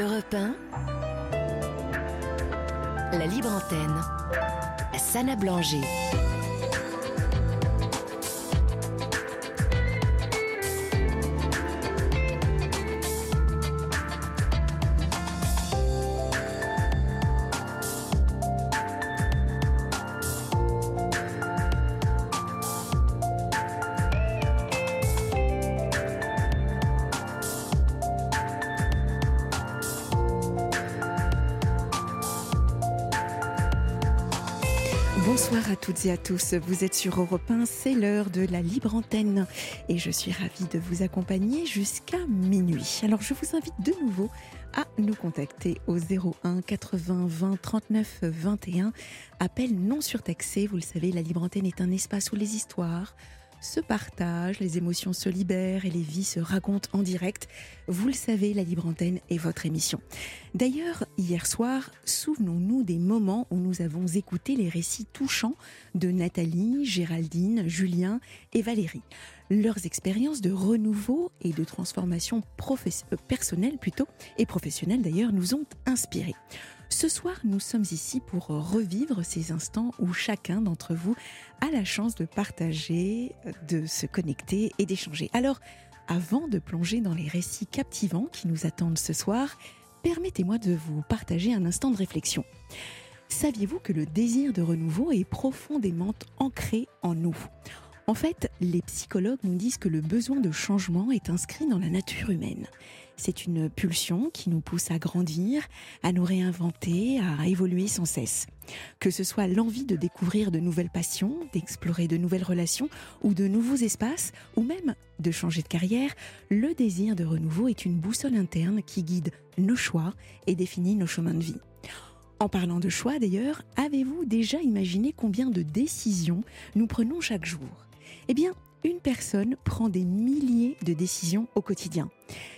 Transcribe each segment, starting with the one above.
Europe 1, la libre antenne, Sana Blanger. À tous. Vous êtes sur Europe 1, c'est l'heure de la libre antenne et je suis ravie de vous accompagner jusqu'à minuit. Alors je vous invite de nouveau à nous contacter au 01 80 20 39 21. Appel non surtaxé. Vous le savez, la libre antenne est un espace où les histoires, se partagent, les émotions se libèrent et les vies se racontent en direct. Vous le savez, la Libre Antenne est votre émission. D'ailleurs, hier soir, souvenons-nous des moments où nous avons écouté les récits touchants de Nathalie, Géraldine, Julien et Valérie. Leurs expériences de renouveau et de transformation euh, personnelle plutôt, et professionnelle d'ailleurs, nous ont inspirés. Ce soir, nous sommes ici pour revivre ces instants où chacun d'entre vous a la chance de partager, de se connecter et d'échanger. Alors, avant de plonger dans les récits captivants qui nous attendent ce soir, permettez-moi de vous partager un instant de réflexion. Saviez-vous que le désir de renouveau est profondément ancré en nous? En fait, les psychologues nous disent que le besoin de changement est inscrit dans la nature humaine. C'est une pulsion qui nous pousse à grandir, à nous réinventer, à évoluer sans cesse. Que ce soit l'envie de découvrir de nouvelles passions, d'explorer de nouvelles relations ou de nouveaux espaces, ou même de changer de carrière, le désir de renouveau est une boussole interne qui guide nos choix et définit nos chemins de vie. En parlant de choix d'ailleurs, avez-vous déjà imaginé combien de décisions nous prenons chaque jour? Eh bien, une personne prend des milliers de décisions au quotidien.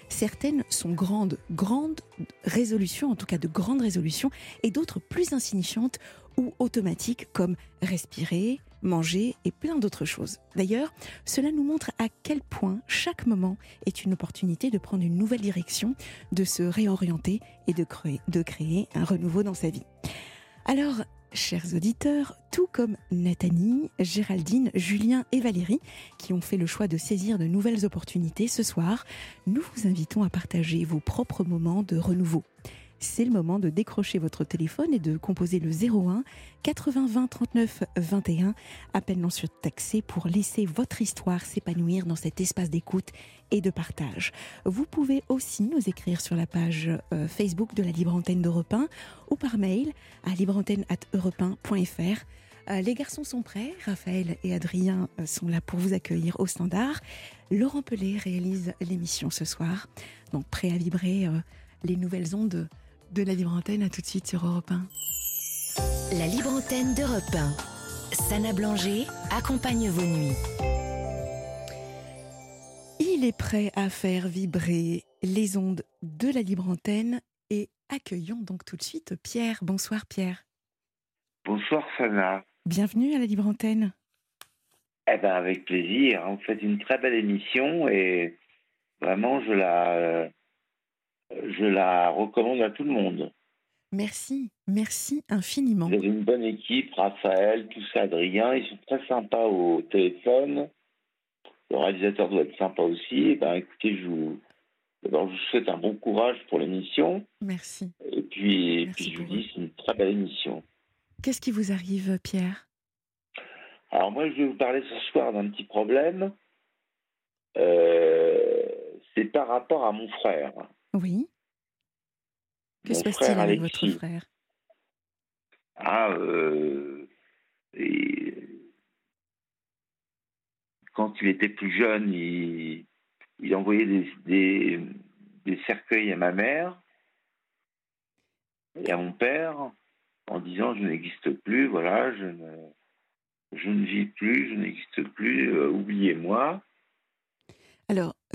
Certaines sont grandes, grandes résolutions, en tout cas de grandes résolutions, et d'autres plus insignifiantes ou automatiques comme respirer, manger et plein d'autres choses. D'ailleurs, cela nous montre à quel point chaque moment est une opportunité de prendre une nouvelle direction, de se réorienter et de créer, un renouveau dans sa vie. Alors, chers auditeurs, tout comme Nathalie, Géraldine, Julien et Valérie, qui ont fait le choix de saisir de nouvelles opportunités ce soir, nous vous invitons à partager vos propres moments de renouveau c'est le moment de décrocher votre téléphone et de composer le 01 80 20 39 21, appel non surtaxé pour laisser votre histoire s'épanouir dans cet espace d'écoute et de partage. Vous pouvez aussi nous écrire sur la page euh, Facebook de la Libre Antenne d'Europe 1 ou par mail à libreantenne@europe1.fr. Euh, les garçons sont prêts, Raphaël et Adrien euh, sont là pour vous accueillir au standard. Laurent Pelé réalise l'émission ce soir, donc prêt à vibrer les nouvelles ondes de la Libre Antenne. À tout de suite sur Europe 1. La Libre Antenne d'Europe 1. Sana Blanger accompagne vos nuits. Il est prêt à faire vibrer les ondes de la Libre Antenne et accueillons donc tout de suite Pierre. Bonsoir Pierre. Bonsoir Sana. Bienvenue à la Libre Antenne. Eh ben avec plaisir. Vous faites une très belle émission et vraiment je la je la recommande à tout le monde. Merci, merci infiniment. Vous avez une bonne équipe, Raphaël, tout ça, Adrien, ils sont très sympas au téléphone. Le réalisateur doit être sympa aussi. Eh ben, écoutez, je vous, je vous souhaite un bon courage pour l'émission. Merci. Et puis, puis je vous dis, c'est une très belle émission. Qu'est-ce qui vous arrive, Pierre? Alors moi, je vais vous parler ce soir d'un petit problème. Euh, c'est par rapport à mon frère. Oui. Que se passe-t-il avec votre frère? Ah, euh, et... quand il était plus jeune, il, il envoyait des, des, des, cercueils à ma mère et à mon père en disant je n'existe plus, voilà, je ne, je ne vis plus, je n'existe plus, euh, oubliez-moi.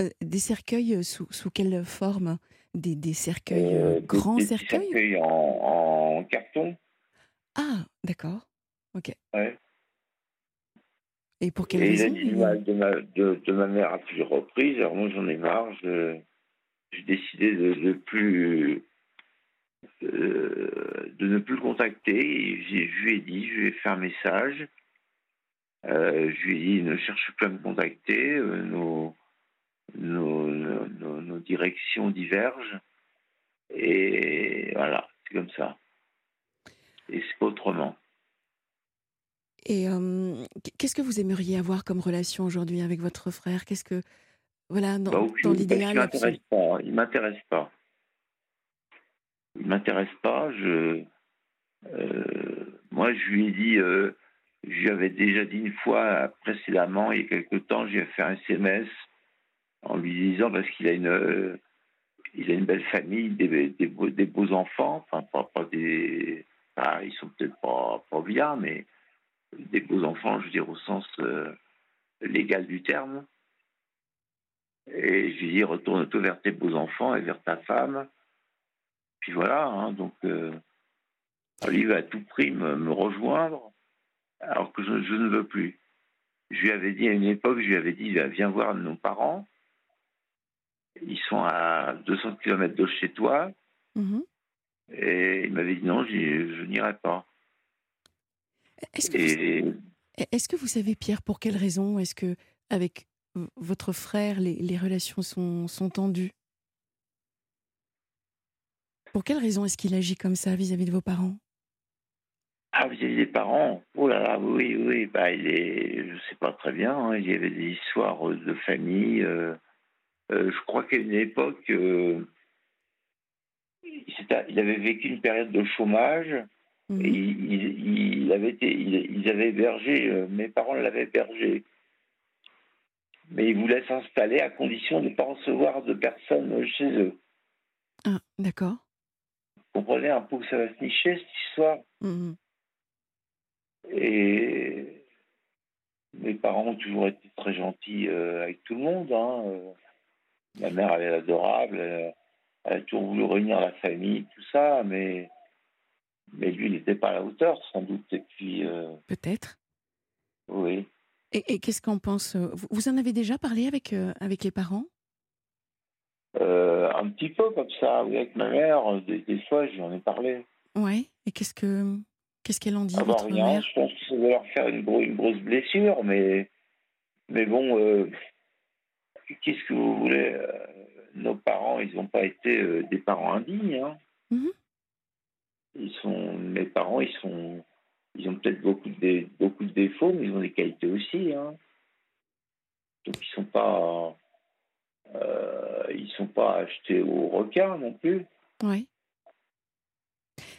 Euh, des cercueils euh, sous, sous, quelle forme? Des, des, cercueils euh, grands des, cercueils? cercueils en, en, carton. Ah, d'accord. Ok. Ouais. Et pour quelle Et raison il mal de ma, de, de ma mère à plusieurs reprises. Alors moi, j'en ai marre. J'ai décidé de ne plus de ne plus le contacter. je lui ai dit, je lui ai fait un message. Euh, je lui ai dit, ne cherche plus à me contacter. Euh, nos, nos, nos, directions divergent. Et voilà, c'est comme ça. Et c'est autrement. Et qu'est-ce que vous aimeriez avoir comme relation aujourd'hui avec votre frère? Qu'est-ce que voilà dans, bah, dans l'idéal Il m'intéresse pas. Il m'intéresse pas il m'intéresse pas. Je, euh, moi, je lui ai dit, euh, je lui avais déjà dit une fois précédemment, il y a quelque temps, j'ai fait un SMS en lui disant parce qu'il a une, euh, il a une belle famille, des, des, beaux, des beaux, enfants, enfin pas, pas des, ils sont peut-être pas, pas bien, mais des beaux enfants, je veux dire au sens légal du terme. Et je lui dit, retourne-toi vers tes beaux enfants et vers ta femme puis voilà, hein, donc euh, il va à tout prix me, rejoindre, alors que je, ne veux plus. Je lui avais dit à une époque, je lui avais dit, viens voir nos parents. Ils sont à 200 km de chez toi. Mhm. Et il m'avait dit non, je n'irai pas. Est-ce que, vous... est que, vous savez, Pierre, pour quelle raison est-ce que, avec votre frère, les, les relations sont, sont tendues? Pour quelle raison est-ce qu'il agit comme ça vis-à-vis de vos parents? Ah, vis-à-vis des parents? Oh là là, oui, oui, bah, il est, je sais pas très bien, hein, il y avait des histoires de famille. Euh, euh, je crois qu'à une époque, euh, il avait vécu une période de chômage. Mhm. Et il, avait été, ils avaient hébergé, mes parents l'avaient hébergé. Mais ils voulaient s'installer à condition de ne pas recevoir de personnes chez eux. Ah, d'accord comprenez un peu où ça va se nicher, cette histoire? Mhm. Et mes parents ont toujours été très gentils euh, avec tout le monde. Hein. Euh, ma mère, elle est adorable. Elle, a toujours voulu réunir la famille, tout ça, mais, mais lui, il n'était pas à la hauteur, sans doute. Et puis. Euh, Peut-être. Oui. Et, qu'est-ce qu'on pense Vous en avez déjà parlé avec, avec les parents? Euh, un petit peu comme ça, oui, avec ma mère, des, fois j'en ai parlé. Ouais, et qu'est-ce que qu'est-ce qu'elle en dit ah bah, votre mère? Je pense que ça doit leur faire une, une grosse blessure, mais mais bon, euh, qu'est-ce que vous voulez euh, Nos parents, ils n'ont pas été des parents indignes. Hein. Mhm. Ils sont, mes parents, ils sont, ils ont peut-être beaucoup de beaucoup de défauts, mais ils ont des qualités aussi. Hein. Donc ils sont pas euh, ils ne sont pas achetés au requin non plus. Oui.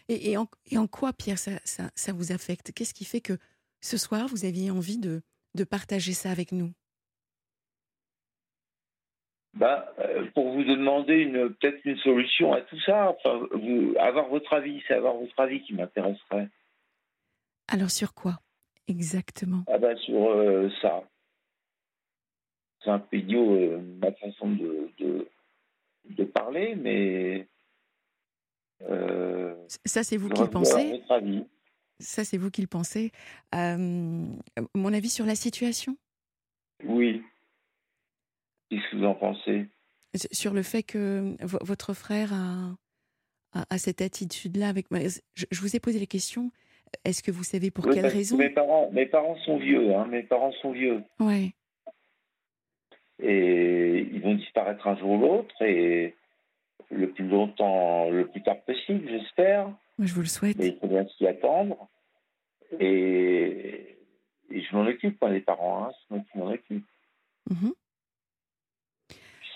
Et, et, en, et, en, quoi, Pierre, ça, ça, ça vous affecte? Qu'est-ce qui fait que ce soir, vous aviez envie de, de partager ça avec nous? Bah, euh, Pour vous demander une, peut-être une solution à tout ça, enfin, vous, avoir votre avis, c'est avoir votre avis qui m'intéresserait. Alors sur quoi exactement? Ah bah, Sur euh, ça c'est un peu idiot euh, ma façon de, de, parler, mais. Euh, ça, c'est vous qui le pensez? Ça, c'est vous qui le pensez? mon avis sur la situation? Oui. Qu'est-ce que vous en pensez? Sur le fait que votre frère a, a, cette attitude-là avec moi. Je, vous ai posé la question. Est-ce que vous savez pour quelle raison? mes parents, mes parents sont vieux. Hein, mes parents sont vieux. Ouais et ils vont disparaître un jour ou l'autre et le plus longtemps, le plus tard possible, j'espère. Je vous le souhaite. Mais il faut bien s'y attendre. Et, je m'en occupe, moi, les parents, hein, c'est moi qui m'en occupe. Mhm.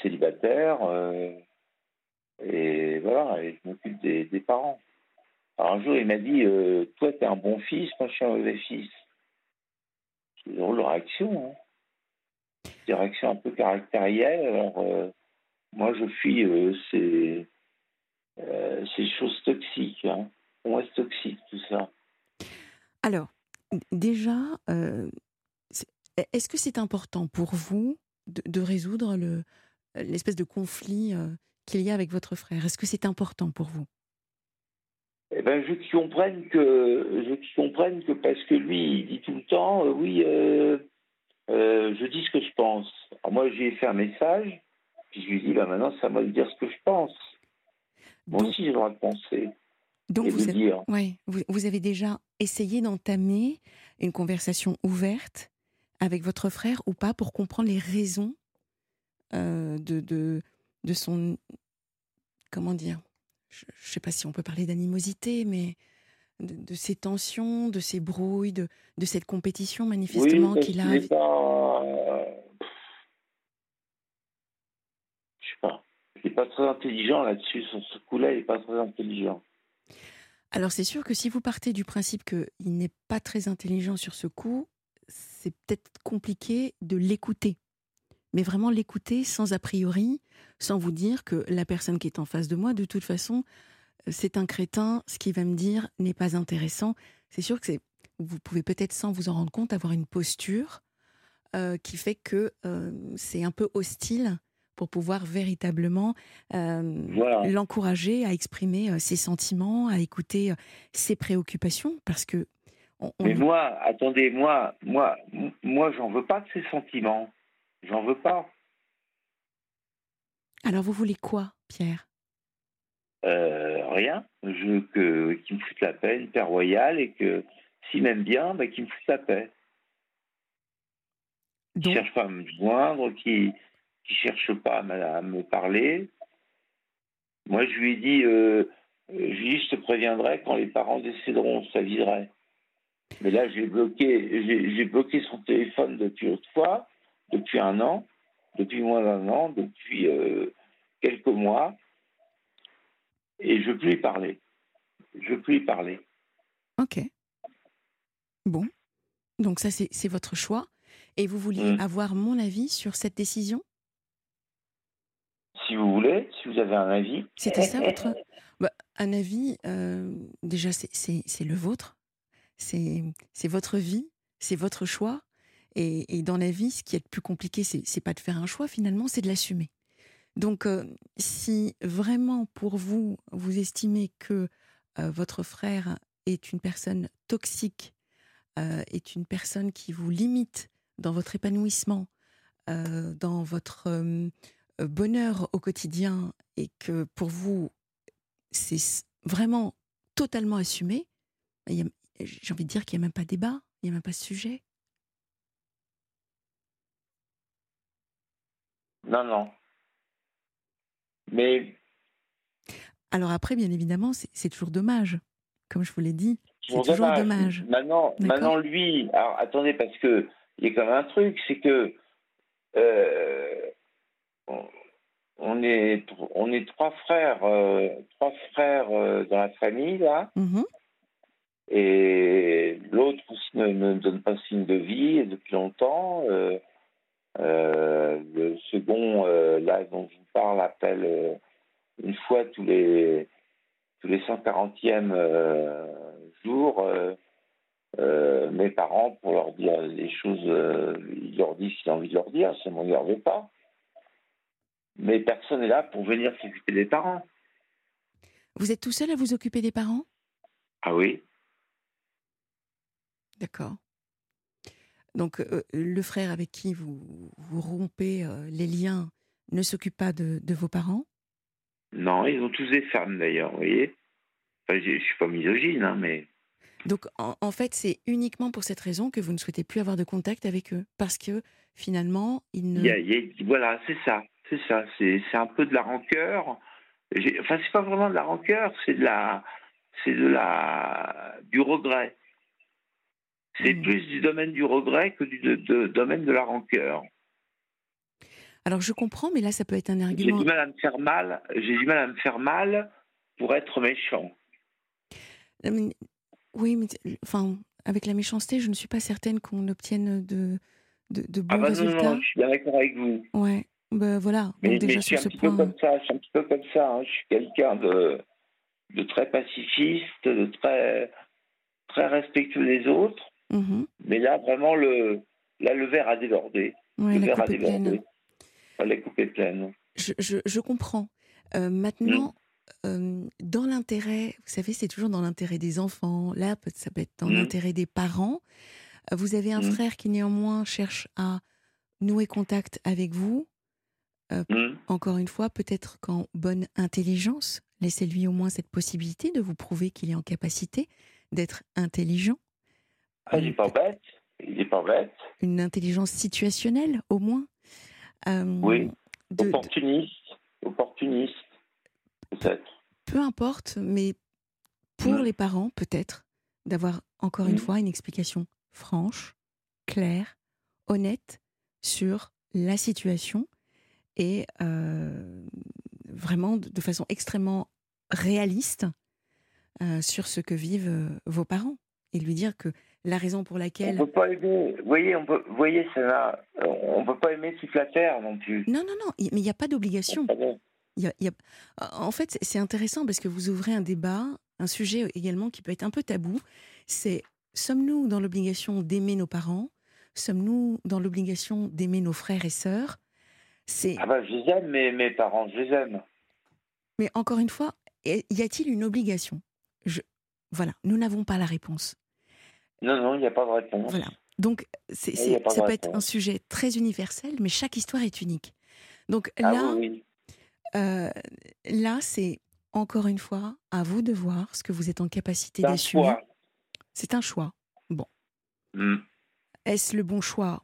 Célibataire euh, et voilà, et je m'occupe des, parents. Alors un jour, il m'a dit euh, Toi, tu es un bon fils, moi, je suis un mauvais fils. C'est une drôle réaction. Hein direction un peu caractérielle. Alors, euh, moi, je fuis euh, ces, choses toxiques. Hein. On reste toxique, tout ça. Alors, déjà, est-ce que c'est important pour vous de, résoudre l'espèce de conflit qu'il y a avec votre frère Est-ce que c'est important pour vous? Eh ben, je comprenne que je comprenne que parce que lui il dit tout le temps oui euh, je dis ce que je pense. Alors moi, j'ai fait un message, puis je lui dis, bah, maintenant, c'est à moi de dire ce que je pense. Moi aussi, j'ai le droit de penser. Donc et vous de avez, dire. ouais, vous, vous avez déjà essayé d'entamer une conversation ouverte avec votre frère ou pas pour comprendre les raisons euh, de, de, de son. Comment dire Je ne sais pas si on peut parler d'animosité, mais de, de ces tensions, de ces brouilles, de, de cette compétition manifestement oui, qu'il a. est pas. euh, Je sais pas. Il n'est pas très intelligent là-dessus. Sur ce coup-là, il n'est pas très intelligent. Alors c'est sûr que si vous partez du principe qu'il n'est pas très intelligent sur ce coup, c'est peut-être compliqué de l'écouter. Mais vraiment l'écouter sans a priori, sans vous dire que la personne qui est en face de moi, de toute façon, euh, c'est un crétin, ce qu'il va me dire n'est pas intéressant. C'est sûr que vous pouvez peut-être sans vous en rendre compte avoir une posture euh, qui fait que euh, c'est un peu hostile pour pouvoir véritablement Voilà. l'encourager à exprimer ses sentiments, à écouter ses préoccupations, parce que on, on- Mais moi, attendez, moi, moi, moi, j'en veux pas de ces sentiments. J'en veux pas. alors vous voulez quoi, Pierre? Euh, rien. Je veux que qu'il me foute la paix, une paix royale, et que s'il m'aime bien, bah, qu'il me foute la paix. Qui Donc, cherche pas à me joindre, qui qui cherche pas à me, à me parler. Moi, je lui ai dit, euh, je lui ai dit, je te préviendrai quand les parents décéderont, ça viserait. Mais là, j'ai bloqué, j'ai bloqué son téléphone depuis l'autre fois, depuis un an, depuis moins d'un an, depuis euh, quelques mois, et je plus lui parler. Je plus lui parler. ok. Bon, donc ça c'est votre choix. Et vous vouliez Mm. avoir mon avis sur cette décision? Si vous voulez, si vous avez un avis. C'était ça votre Bah, Un avis, euh, déjà c'est- le vôtre, c'est votre vie, c'est votre choix. Et, dans la vie, ce qui est le plus compliqué, c'est pas de faire un choix finalement, c'est de l'assumer. Donc, euh, si vraiment pour vous, vous estimez que euh, votre frère est une personne toxique, euh, est une personne qui vous limite dans votre épanouissement, dans votre bonheur au quotidien, et que pour vous, c'est vraiment totalement assumé, j'ai envie de dire qu'il n'y a même pas débat, il n'y a même pas sujet. Non, non. Mais Alors après, bien évidemment, c'est c'est toujours dommage. Comme je vous l'ai dit, c'est toujours dommage. Maintenant, D'accord. maintenant lui, alors attendez, parce que il y a quand même un truc, c'est que euh, on, on est on est trois frères, euh, trois frères euh, dans la famille là, Mhm. et l'autre ne, ne donne pas signe de vie depuis longtemps. Euh, le second, euh, là dont je vous parle, appelle euh, une fois tous les tous les 140e euh, jours mes parents pour leur dire des choses. euh, il leur dit ce qu'il a envie de leur dire, ça ne me regarde pas. Mais personne n'est là pour venir s'occuper des parents. Vous êtes tout seul à vous occuper des parents? Ah oui D'accord. Donc, euh, le frère avec qui vous, vous rompez euh, les liens ne s'occupe pas de, de vos parents? Non, ils ont tous des femmes d'ailleurs, vous voyez. Enfin, je ne suis pas misogyne, hein, mais. Donc, en, en fait, c'est uniquement pour cette raison que vous ne souhaitez plus avoir de contact avec eux. Parce que, finalement, ils ne... Il y a- il y a- voilà, c'est ça. C'est ça. C'est un peu de la rancœur. Enfin, c'est pas vraiment de la rancœur, c'est de la. C'est de la. du regret. C'est Hmm. plus du domaine du regret que du de- de- domaine de la rancœur. Alors, je comprends, mais là, ça peut être un J'ai argument... du mal à me faire mal. J'ai du mal à me faire mal pour être méchant. Oui, mais enfin, avec la méchanceté, je ne suis pas certaine qu'on obtienne de, de, de bons Ah bah non, non, résultats. non, je suis bien d'accord avec vous. Ouais, ben voilà. Mais, Donc déjà mais je suis sur un ce petit peu comme ça. Je suis un petit peu comme ça. hein. Je suis quelqu'un de, de très pacifiste, de très, très respectueux des autres. Mhm. Mais là, vraiment, le, là, le verre a débordé. Ouais, le verre a débordé. coupe est pleine. Je, je, je comprends. Euh, maintenant, Mm. euh, dans l'intérêt, vous savez, c'est toujours dans l'intérêt des enfants. Là, ça peut être dans Mm. l'intérêt des parents. Euh, Vous avez un Mm. frère qui néanmoins cherche à nouer contact avec vous. Encore une fois, peut-être qu'en bonne intelligence, Laissez-lui au moins cette possibilité de vous prouver qu'il est en capacité d'être intelligent. Ah, il n'est pas bête. Il n'est pas bête. Une intelligence situationnelle, au moins. Euh, oui. opportuniste. Opportuniste, peut-être. Peu importe, mais pour les parents, peut-être, d'avoir encore une fois une explication franche, claire, honnête sur la situation et euh, vraiment de façon extrêmement réaliste euh, sur ce que vivent vos parents et lui dire que la raison pour laquelle. On peut pas aimer. Vous voyez, on peut, voyez, ça on peut pas aimer toute la terre non plus. Non, non, non. Mais il n'y a pas d'obligation. Il y a... En fait, c'est intéressant parce que vous ouvrez un débat, un sujet également qui peut être un peu tabou. C'est sommes-nous dans l'obligation d'aimer nos parents? Sommes-nous dans l'obligation d'aimer nos frères et sœurs? C'est. Ah bah, je les aime, mes, mes parents, je les aime. Mais encore une fois, y a-t-il une obligation? Je... Voilà, nous n'avons pas la réponse. Non, non, il n'y a pas de réponse. Voilà. Donc, c'est, ça peut être un sujet très universel, mais chaque histoire est unique. Donc ah là, euh, là, c'est encore une fois à vous de voir ce que vous êtes en capacité d'assumer. C'est un choix. Bon. Hmm. Est-ce le bon choix?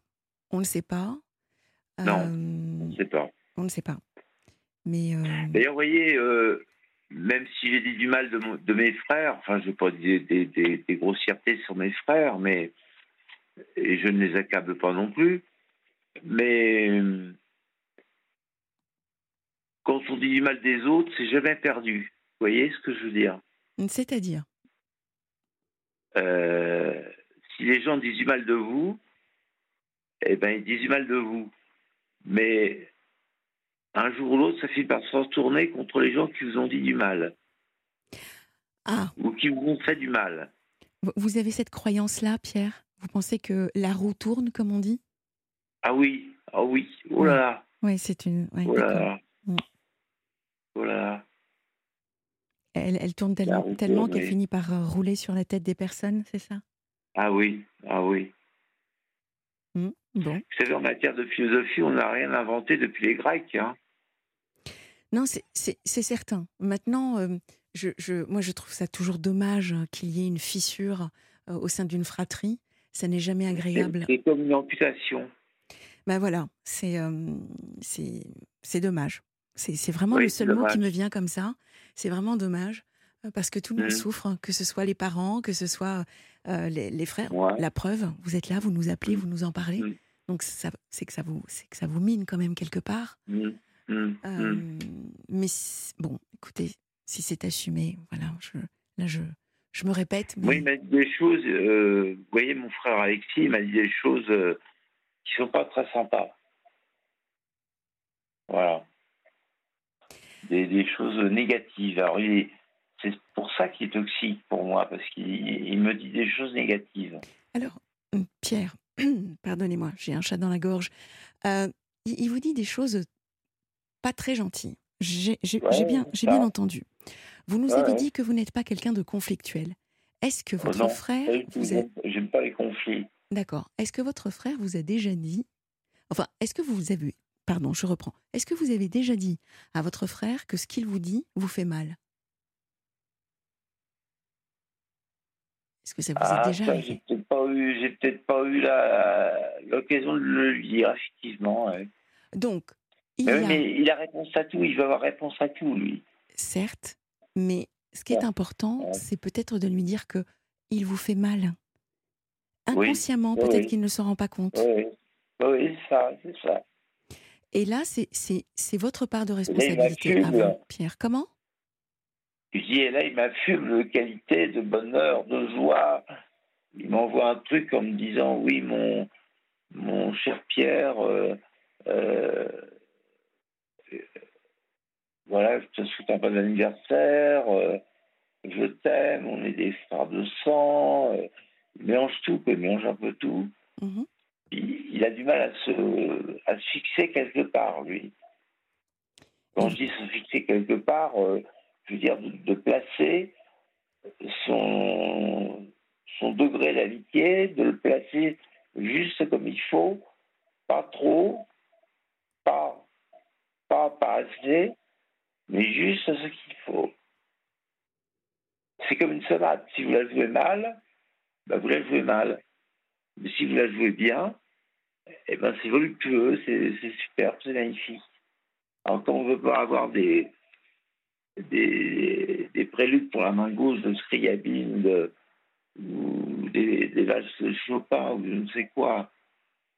On ne sait pas. Non, on ne sait pas. On ne sait pas. Mais euh, D'ailleurs, vous voyez, euh, même si j'ai dit du mal de, mes frères, enfin, je ne veux pas dire des, des, grossièretés sur mes frères, mais et je ne les accable pas non plus, mais quand on dit du mal des autres, c'est jamais perdu. Vous voyez ce que je veux dire? C'est-à-dire? Euh, Si les gens disent du mal de vous, eh ben ils disent du mal de vous. Mais un jour ou l'autre, ça finit par se retourner contre les gens qui vous ont dit du mal. Ah. Ou qui vous ont fait du mal. Vous avez cette croyance-là, Pierre? Vous pensez que la roue tourne, comme on dit? Ah oui, ah oui, oh là là. Oui, c'est une. oh là là. Oh elle, elle tourne tellement, qu'elle finit par euh, rouler sur la tête des personnes, c'est ça? Ah oui, ah oui. Mmh, bon. Vous savez, en matière de philosophie, on n'a rien inventé depuis les Grecs. Hein. Non, c'est certain. Maintenant, euh, je, je, moi, je trouve ça toujours dommage qu'il y ait une fissure euh, au sein d'une fratrie. Ça n'est jamais agréable. C'est comme une amputation. Ben voilà, c'est c'est dommage. C'est vraiment le seul mot qui me vient comme ça. C'est vraiment dommage euh, parce que tout le monde mmh. souffre, hein, que ce soit les parents, que ce soit euh, les, frères. La preuve, vous êtes là, vous nous appelez, mmh. vous nous en parlez. Mmh. Donc c'est que ça vous, que ça vous mine quand même quelque part. Euh, mais bon, écoutez, si c'est assumé, voilà, je, là je, je me répète. Moi, il m'a dit des choses. vous voyez, mon frère Alexis, il m'a dit des choses qui sont pas très sympas. Voilà des, choses négatives. Alors, c'est pour ça qu'il est toxique pour moi, parce qu'il me dit des choses négatives. Alors, hum, Pierre, pardonnez-moi, j'ai un chat dans la gorge. Euh, il vous dit des choses pas très gentilles. J'ai bien, bien entendu. Vous nous avez dit que vous n'êtes pas quelqu'un de conflictuel. Est-ce que votre non, frère vous a... J'aime pas les conflits. D'accord. Est-ce que votre frère vous a déjà dit, enfin, est-ce que vous avez Pardon, je reprends. Est-ce que vous avez déjà dit à votre frère que ce qu'il vous dit vous fait mal? Est-ce que ça vous a ah, déjà arrivé J'ai peut-être pas eu, l'occasion de le dire, effectivement. Donc, il mais, a... mais il a réponse à tout, il va avoir réponse à tout, lui. Certes, mais ce qui est important, c'est peut-être de lui dire que il vous fait mal. Inconsciemment, peut-être qu'il ne se rend pas compte. Oui, oui ça, c'est ça. Et là, c'est votre part de responsabilité à vous, Pierre. Comment? Je dis, et là, il m'affume de qualité, de bonheur, de joie. Il m'envoie un truc en me disant, oui, mon, mon cher Pierre, euh, euh, voilà, je te souhaite un bon anniversaire, euh, je t'aime, on est des frères de sang. il mélange tout, il mélange un peu tout. Mmh il, a du mal à se, à se fixer quelque part, lui. Quand je dis se fixer quelque part, veux dire de, placer son, son degré d'amitié, de le placer juste comme il faut, pas trop, pas, pas, pas assez, mais juste ce qu'il faut. c'est comme une sonate. Si vous la jouez mal, bah, vous la jouez mal. Mais si vous la jouez bien, eh ben, c'est voluptueux, c'est superbe, c'est magnifique. Alors quand on veut pas avoir des, des, des préludes pour la main gauche de Scriabine de, ou des, des de Chopin ou je ne sais quoi,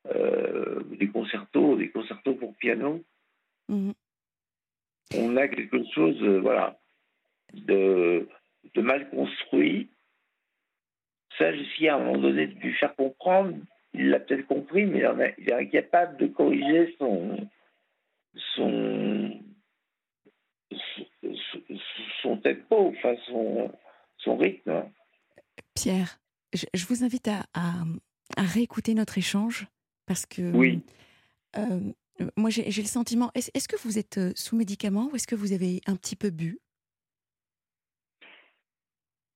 euh, des concertos, des concertos pour piano, mhm. on a quelque chose, euh, voilà, de, de mal construit. Ça, j'ai à un moment donné de lui faire comprendre. Il l'a peut-être compris, mais il est incapable de corriger son, son, son, tempo, enfin son, son rythme. Pierre, je, vous invite à, à, réécouter notre échange parce que oui. Euh, moi j'ai le sentiment. Est-ce que vous êtes euh, sous médicament ou est-ce que vous avez un petit peu bu?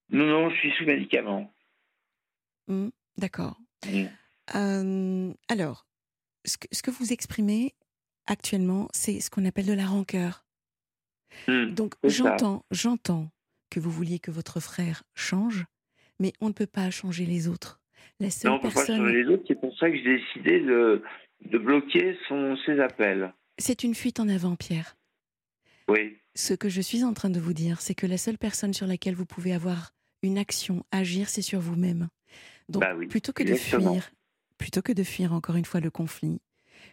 Non, non, je suis sous médicament. Mmh, d'accord. Mmh. Euh, alors, ce que, ce que, vous exprimez actuellement, c'est ce qu'on appelle de la rancœur. Mmh, Donc j'entends, j'entends que vous vouliez que votre frère change, mais on ne peut pas changer les autres. La seule non, on ne peut pas changer les autres. C'est pour ça que j'ai décidé de, de bloquer son, ses appels. C'est une fuite en avant, Pierre. Oui. Ce que je suis en train de vous dire, c'est que la seule personne sur laquelle vous pouvez avoir une action, agir, c'est sur vous-même. Donc, bah plutôt que de fuir, plutôt que de fuir encore une fois le conflit,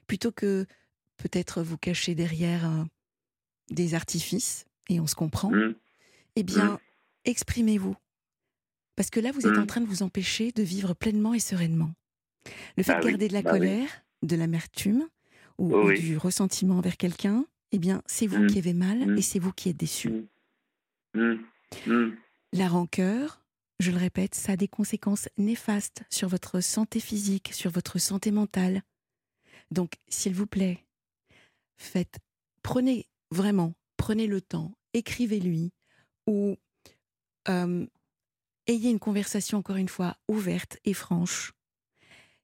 plutôt que peut-être vous cacher derrière des artifices, et on se comprend, mmh. eh bien, mmh. exprimez-vous. Parce que là, vous êtes en mmh. train de vous empêcher de vivre pleinement et sereinement. Le fait bah de garder de la bah colère, de l'amertume ou, oh du ressentiment envers quelqu'un, eh bien, c'est vous qui avez mal et c'est vous qui êtes déçu. La rancœur, je le répète, ça a des conséquences néfastes sur votre santé physique, sur votre santé mentale. Donc, s'il vous plaît, faites, prenez vraiment, prenez le temps, écrivez-lui ou euh, ayez une conversation encore une fois ouverte et franche.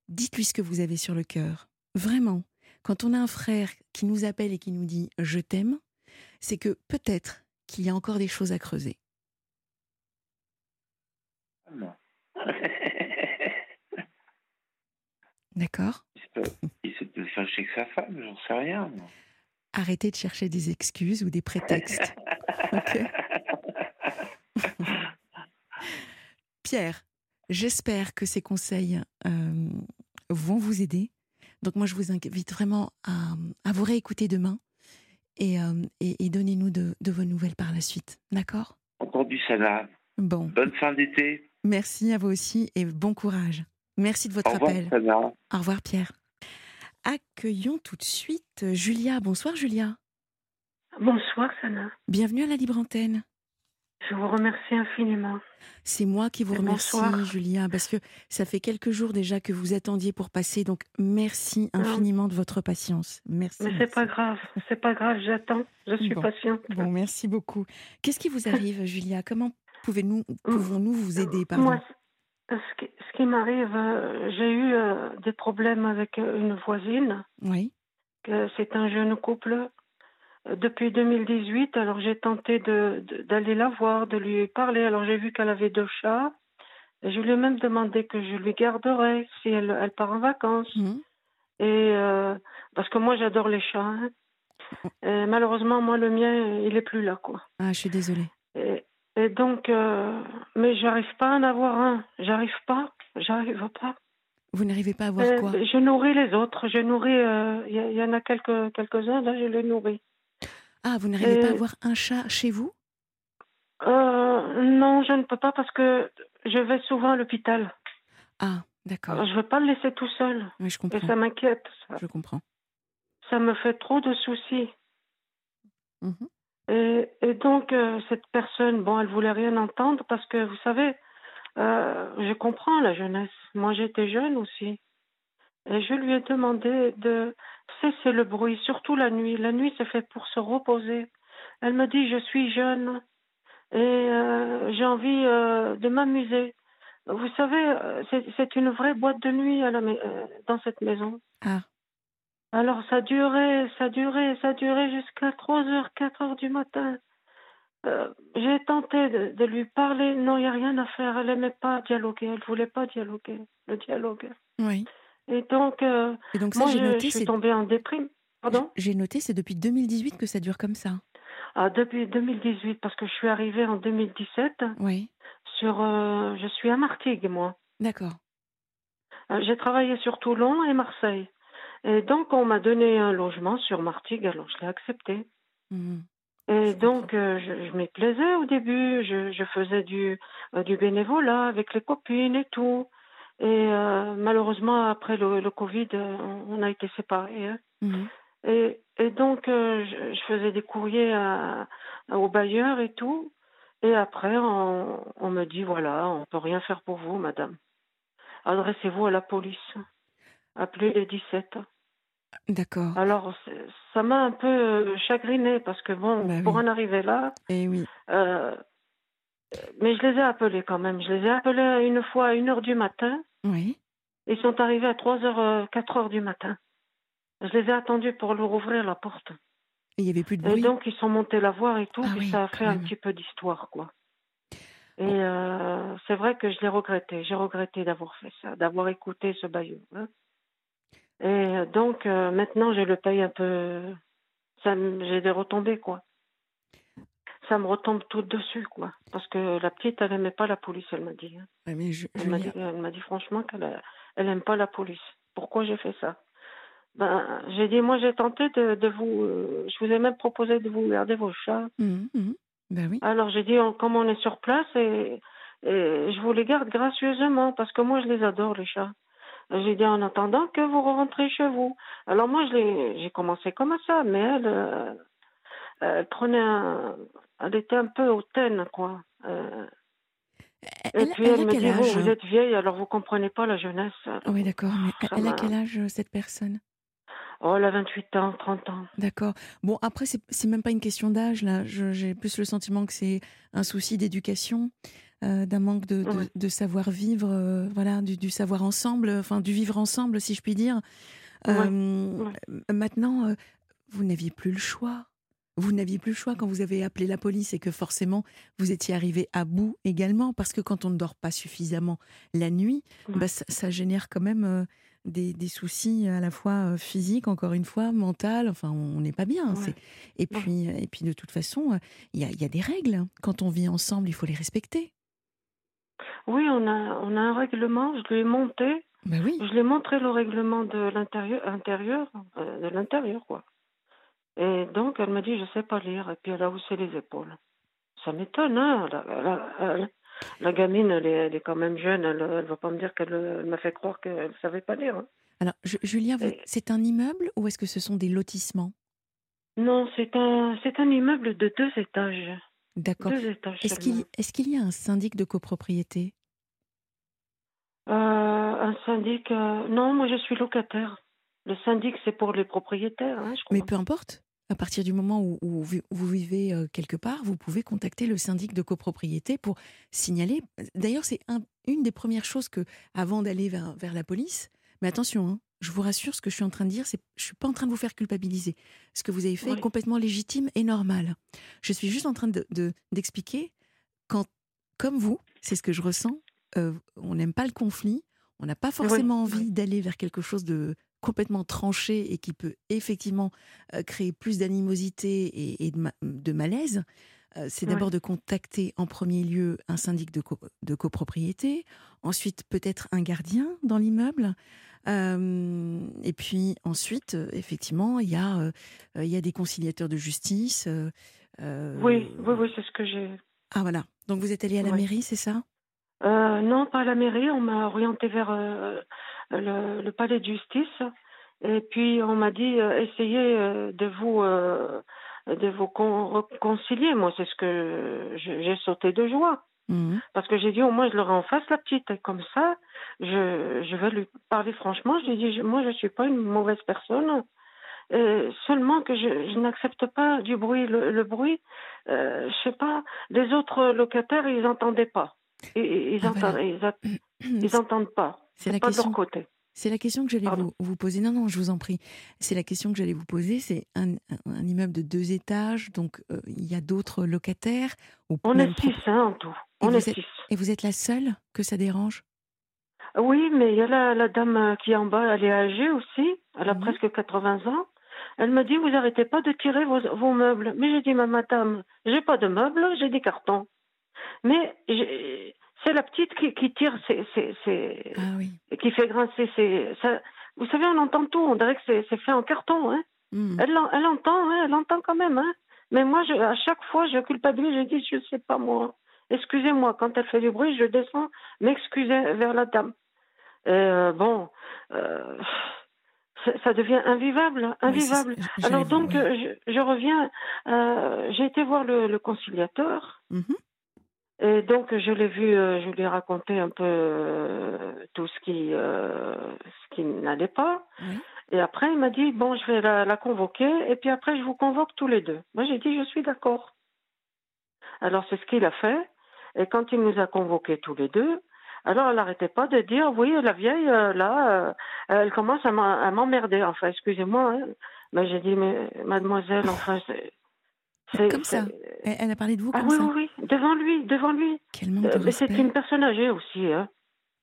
Dites-lui ce que vous avez sur le cœur. Vraiment, quand on a un frère qui nous appelle et qui nous dit je t'aime, c'est que peut-être qu'il y a encore des choses à creuser. D'accord? Il se peut fâcher que sa femme, j'en sais rien. Arrêtez de chercher des excuses ou des prétextes. Pierre, j'espère que ces conseils euh, vont vous aider. Donc moi, je vous invite vraiment à, vous réécouter demain et, euh, et, donnez-nous de, de, vos nouvelles par la suite. D'accord? Entendu, Sana. Bon. Bonne fin d'été. Merci à vous aussi et bon courage. Merci de votre Au revoir, appel. Au revoir Pierre. Accueillons tout de suite Julia. Bonsoir Julia. Bonsoir Sana. Bienvenue à la Libre Antenne. Je vous remercie infiniment. C'est moi qui vous remercie, Julia, parce que ça fait quelques jours déjà que vous attendiez pour passer, donc merci infiniment de votre patience. Merci. Mais c'est pas grave, c'est pas grave, j'attends, je suis patiente. Bon, merci beaucoup. Qu'est-ce qui vous arrive, Julia? Comment pouvez-nous, pouvons-nous vous aider pardon? Moi, ce qui, ce qui m'arrive, euh, j'ai eu euh, des problèmes avec euh, une voisine. Oui. C'est un jeune couple depuis 2018. Alors j'ai tenté de, d'aller la voir, de lui parler. Alors j'ai vu qu'elle avait deux chats. Et je lui ai même demandé que je lui garderais si elle, elle part en vacances. Mmh. Et parce que moi j'adore les chats. Hein. Et malheureusement moi le mien il est plus là quoi. Ah je suis désolée. Et, et donc, euh, mais j'arrive pas à en avoir un. J'arrive pas. J'arrive pas. Vous n'arrivez pas à avoir quoi? Je nourris les autres. Je nourris. Euh, il y, en a quelques quelques-uns là. Je les nourris. Ah, vous n'arrivez pas à avoir un chat chez vous? Euh, Non, je ne peux pas parce que je vais souvent à l'hôpital. Ah, d'accord. Je ne veux pas le laisser tout seul. Oui, je comprends. Et ça m'inquiète. Je comprends. Ça me fait trop de soucis. Mhm. Et, et donc, euh, cette personne, bon, elle voulait rien entendre parce que, vous savez, euh, je comprends la jeunesse. Moi, j'étais jeune aussi. Et je lui ai demandé de cesser le bruit, surtout la nuit. La nuit, c'est fait pour se reposer. Elle me dit, je suis jeune et euh, j'ai envie euh, de m'amuser. Vous savez, c'est une vraie boîte de nuit à la, dans cette maison. Ah. Alors ça durait, ça durait, ça durait jusqu'à 3 heures, 4 heures du matin. Euh, j'ai tenté de, de lui parler. Non, il n'y a rien à faire. Elle n'aimait pas dialoguer. Elle ne voulait pas dialoguer, le dialogue. Oui. Et donc, euh, Et donc ça, moi, j'ai je, noté, je suis c'est tombée en déprime. Pardon? J'ai noté, c'est depuis 2018 que ça dure comme ça. ah, Depuis 2018, parce que je suis arrivée en 2017 Oui. sur... euh, je suis à Martigues, moi. D'accord. J'ai travaillé sur Toulon et Marseille. Et donc, on m'a donné un logement sur Martigues, alors je l'ai accepté. Mhm. Et donc, euh, je, je m'y plaisais au début. Je, je faisais du, euh, du bénévolat avec les copines et tout. Et euh, malheureusement, après le, le Covid, euh, on a été séparés. hein. Mhm. Et, et donc, euh, je, je faisais des courriers à, à- aux bailleurs et tout. Et après, on, on me dit, voilà, on peut rien faire pour vous, madame. Adressez-vous à la police. Appelez les 17. D'accord. Alors, ça m'a un peu euh, chagrinée parce que, bon, Bah pour oui. en arriver là, Et oui. euh, mais je les ai appelés quand même. Je les ai appelés une fois à 1h du matin. Oui. Ils sont arrivés à 3h, 4h du matin. Je les ai attendus pour leur ouvrir la porte. Et il n'y avait plus de Et bruit. donc, ils sont montés la voir et tout, Ah puis oui, ça a fait un petit peu d'histoire, quoi. Et euh, c'est vrai que je l'ai regretté. J'ai regretté d'avoir fait ça, d'avoir écouté ce bailleur. hein. Et euh, donc, euh, maintenant, je le paye un peu. Ça, j'ai des retombées, quoi. Ça me retombe tout dessus, quoi. Parce que la petite, elle n'aimait pas la police, elle m'a dit. hein. Ouais, mais je, Elle m'a dit, elle m'a dit franchement qu'elle a- elle pas la police. Pourquoi j'ai fait ça? Ben, j'ai dit, moi, j'ai tenté de, de vous. euh, je vous ai même proposé de vous garder vos chats. Mhm, mhm. Ben oui. Alors j'ai dit, on- comme on est sur place, et, et je vous les garde gracieusement, parce que moi je les adore, les chats. J'ai dit, en attendant que vous rentrez chez vous. Alors moi, je l'ai- j'ai commencé comme ça, mais elle, euh, elle prenait un... Elle était un peu hautaine, quoi. Euh, et Elle, puis elle elle me dit, vous, êtes vieille, alors vous comprenez pas la jeunesse. Alors, Oui, d'accord. Mais elle a quel âge, euh, cette personne? Oh, elle a 28 ans, 30 ans. D'accord. Bon, après, c'est même pas une question d'âge, là. J'ai plus le sentiment que c'est un souci d'éducation, euh, d'un manque de, de- Ouais. de savoir-vivre, euh, voilà, du, du savoir ensemble, enfin, du vivre ensemble, si je puis dire. Ouais, Euh, ouais. Maintenant, vous n'aviez plus le choix. Vous n'aviez plus le choix quand vous avez appelé la police et que forcément vous étiez arrivé à bout également, parce que quand on ne dort pas suffisamment la nuit, bah, ça, ça génère quand même des, des soucis à la fois physiques, encore une fois, mental. Enfin, on n'est pas bien. Ouais. c'est- Et Ouais. puis, et puis de toute façon, il y, a, il y a des règles. Quand on vit ensemble, il faut les respecter. Oui, on a, on a un règlement, je lui ai monté. Ben oui. Je lui ai montré le règlement de l'intérieur, intérieur, euh, de l'intérieur, quoi. Et donc, elle m'a dit, je sais pas lire. Et puis, elle a haussé les épaules. Ça m'étonne, hein. La, gamine, elle est, elle est quand même jeune. Elle, elle va pas me dire qu'elle elle m'a fait croire qu'elle savait pas lire. hein. Alors, Ju- Julia, vous- Et- c'est un immeuble ou est-ce que ce sont des lotissements? Non, c'est un, c'est un immeuble de deux étages. D'accord. Est-ce qu'il est y a un syndic de copropriété? Euh, un syndic, euh, non, moi je suis locataire. Le syndic, c'est pour les propriétaires, hein, je Mais crois. peu importe. À partir du moment où, vous vivez euh, quelque part, vous pouvez contacter le syndic de copropriété pour signaler. D'ailleurs, c'est un- une des premières choses que, avant d'aller vers, vers la police, mais attention, hein, je vous rassure, ce que je suis en train de dire, c'est je suis pas en train de vous faire culpabiliser. Ce que vous avez fait est complètement légitime et normal. Je suis juste en train de- de- d'expliquer quand, comme vous, c'est ce que je ressens, euh, on n'aime pas le conflit, on n'a pas forcément oui. envie d'aller vers quelque chose de complètement tranché et qui peut effectivement euh, créer plus d'animosité et, et de, ma- de malaise, euh, c'est d'abord de contacter en premier lieu un syndic de, co- de copropriété, ensuite peut-être un gardien dans l'immeuble, euh, et puis ensuite, euh, effectivement, il y, a, euh, euh, il y a des conciliateurs de justice. euh, Oui, oui, oui, c'est ce que j'ai. Ah voilà, donc vous êtes allé à la mairie, c'est ça? Non, pas à la mairie. On m'a orienté vers le, le palais de justice. Et puis on m'a dit essayez de vous de vous con- réconcilier. Moi, c'est ce que j'ai sauté de joie Mhm. parce que j'ai dit au moins je l'aurai en face la petite. Et comme ça, je, je vais lui parler franchement. Je lui je- moi je suis pas une mauvaise personne. Euh, seulement que je, je n'accepte pas du bruit. Le, le bruit, euh, je sais pas. Les autres locataires, ils n'entendaient pas. Ils, ils, Ah, entendent, voilà. ils, a- ils entendent pas. C'est la pas de question. leur côté. C'est la question que j'allais vous, vous, poser. Non, non, je vous en prie. C'est la question que j'allais vous poser. C'est un, un, immeuble de deux étages, donc euh, il y a d'autres locataires. On est six hein, en tout. On est six. Et vous êtes la seule que ça dérange? Oui, mais il y a la, la, dame qui est en bas, elle est âgée aussi. Elle a mhm. presque 80 ans. Elle me dit, vous arrêtez pas de tirer vos, vos meubles. Mais j'ai dit, ma madame, j'ai pas de meubles, j'ai des cartons. Mais c'est la petite qui, qui tire, c'est, ah qui fait grincer. C'est, ça, vous savez, on entend tout. On dirait que c'est, fait en carton. Hein. Hmm. Elle, elle entend, hein, elle entend quand même. Hein. Mais moi, je, à chaque fois, je culpabilise. Je dis, je sais pas moi. Excusez-moi. Quand elle fait du bruit, je descends m'excuser vers la dame. Euh, bon, euh, ça devient invivable, invivable. Alors donc, je, je, reviens. Euh, j'ai été voir le, le conciliateur. Mm-hmm. Et donc, je l'ai vu, je lui ai raconté un peu tout ce qui, ce qui n'allait pas. Et après, il m'a dit, bon, je vais la, convoquer, et puis après, je vous convoque tous les deux. Moi, j'ai dit, je suis d'accord. Alors, c'est ce qu'il a fait. Et quand il nous a convoqués tous les deux, alors elle n'arrêtait pas de dire, oui, la vieille, là, elle commence à m'emmerder. Enfin, excusez-moi. Hein. Mais j'ai dit, mais mademoiselle, enfin, comme ça. Elle, a parlé de vous ah comme oui, ça. Oui, oui, devant lui, devant lui. Quel manque de euh, C'est une personne âgée aussi. Hein.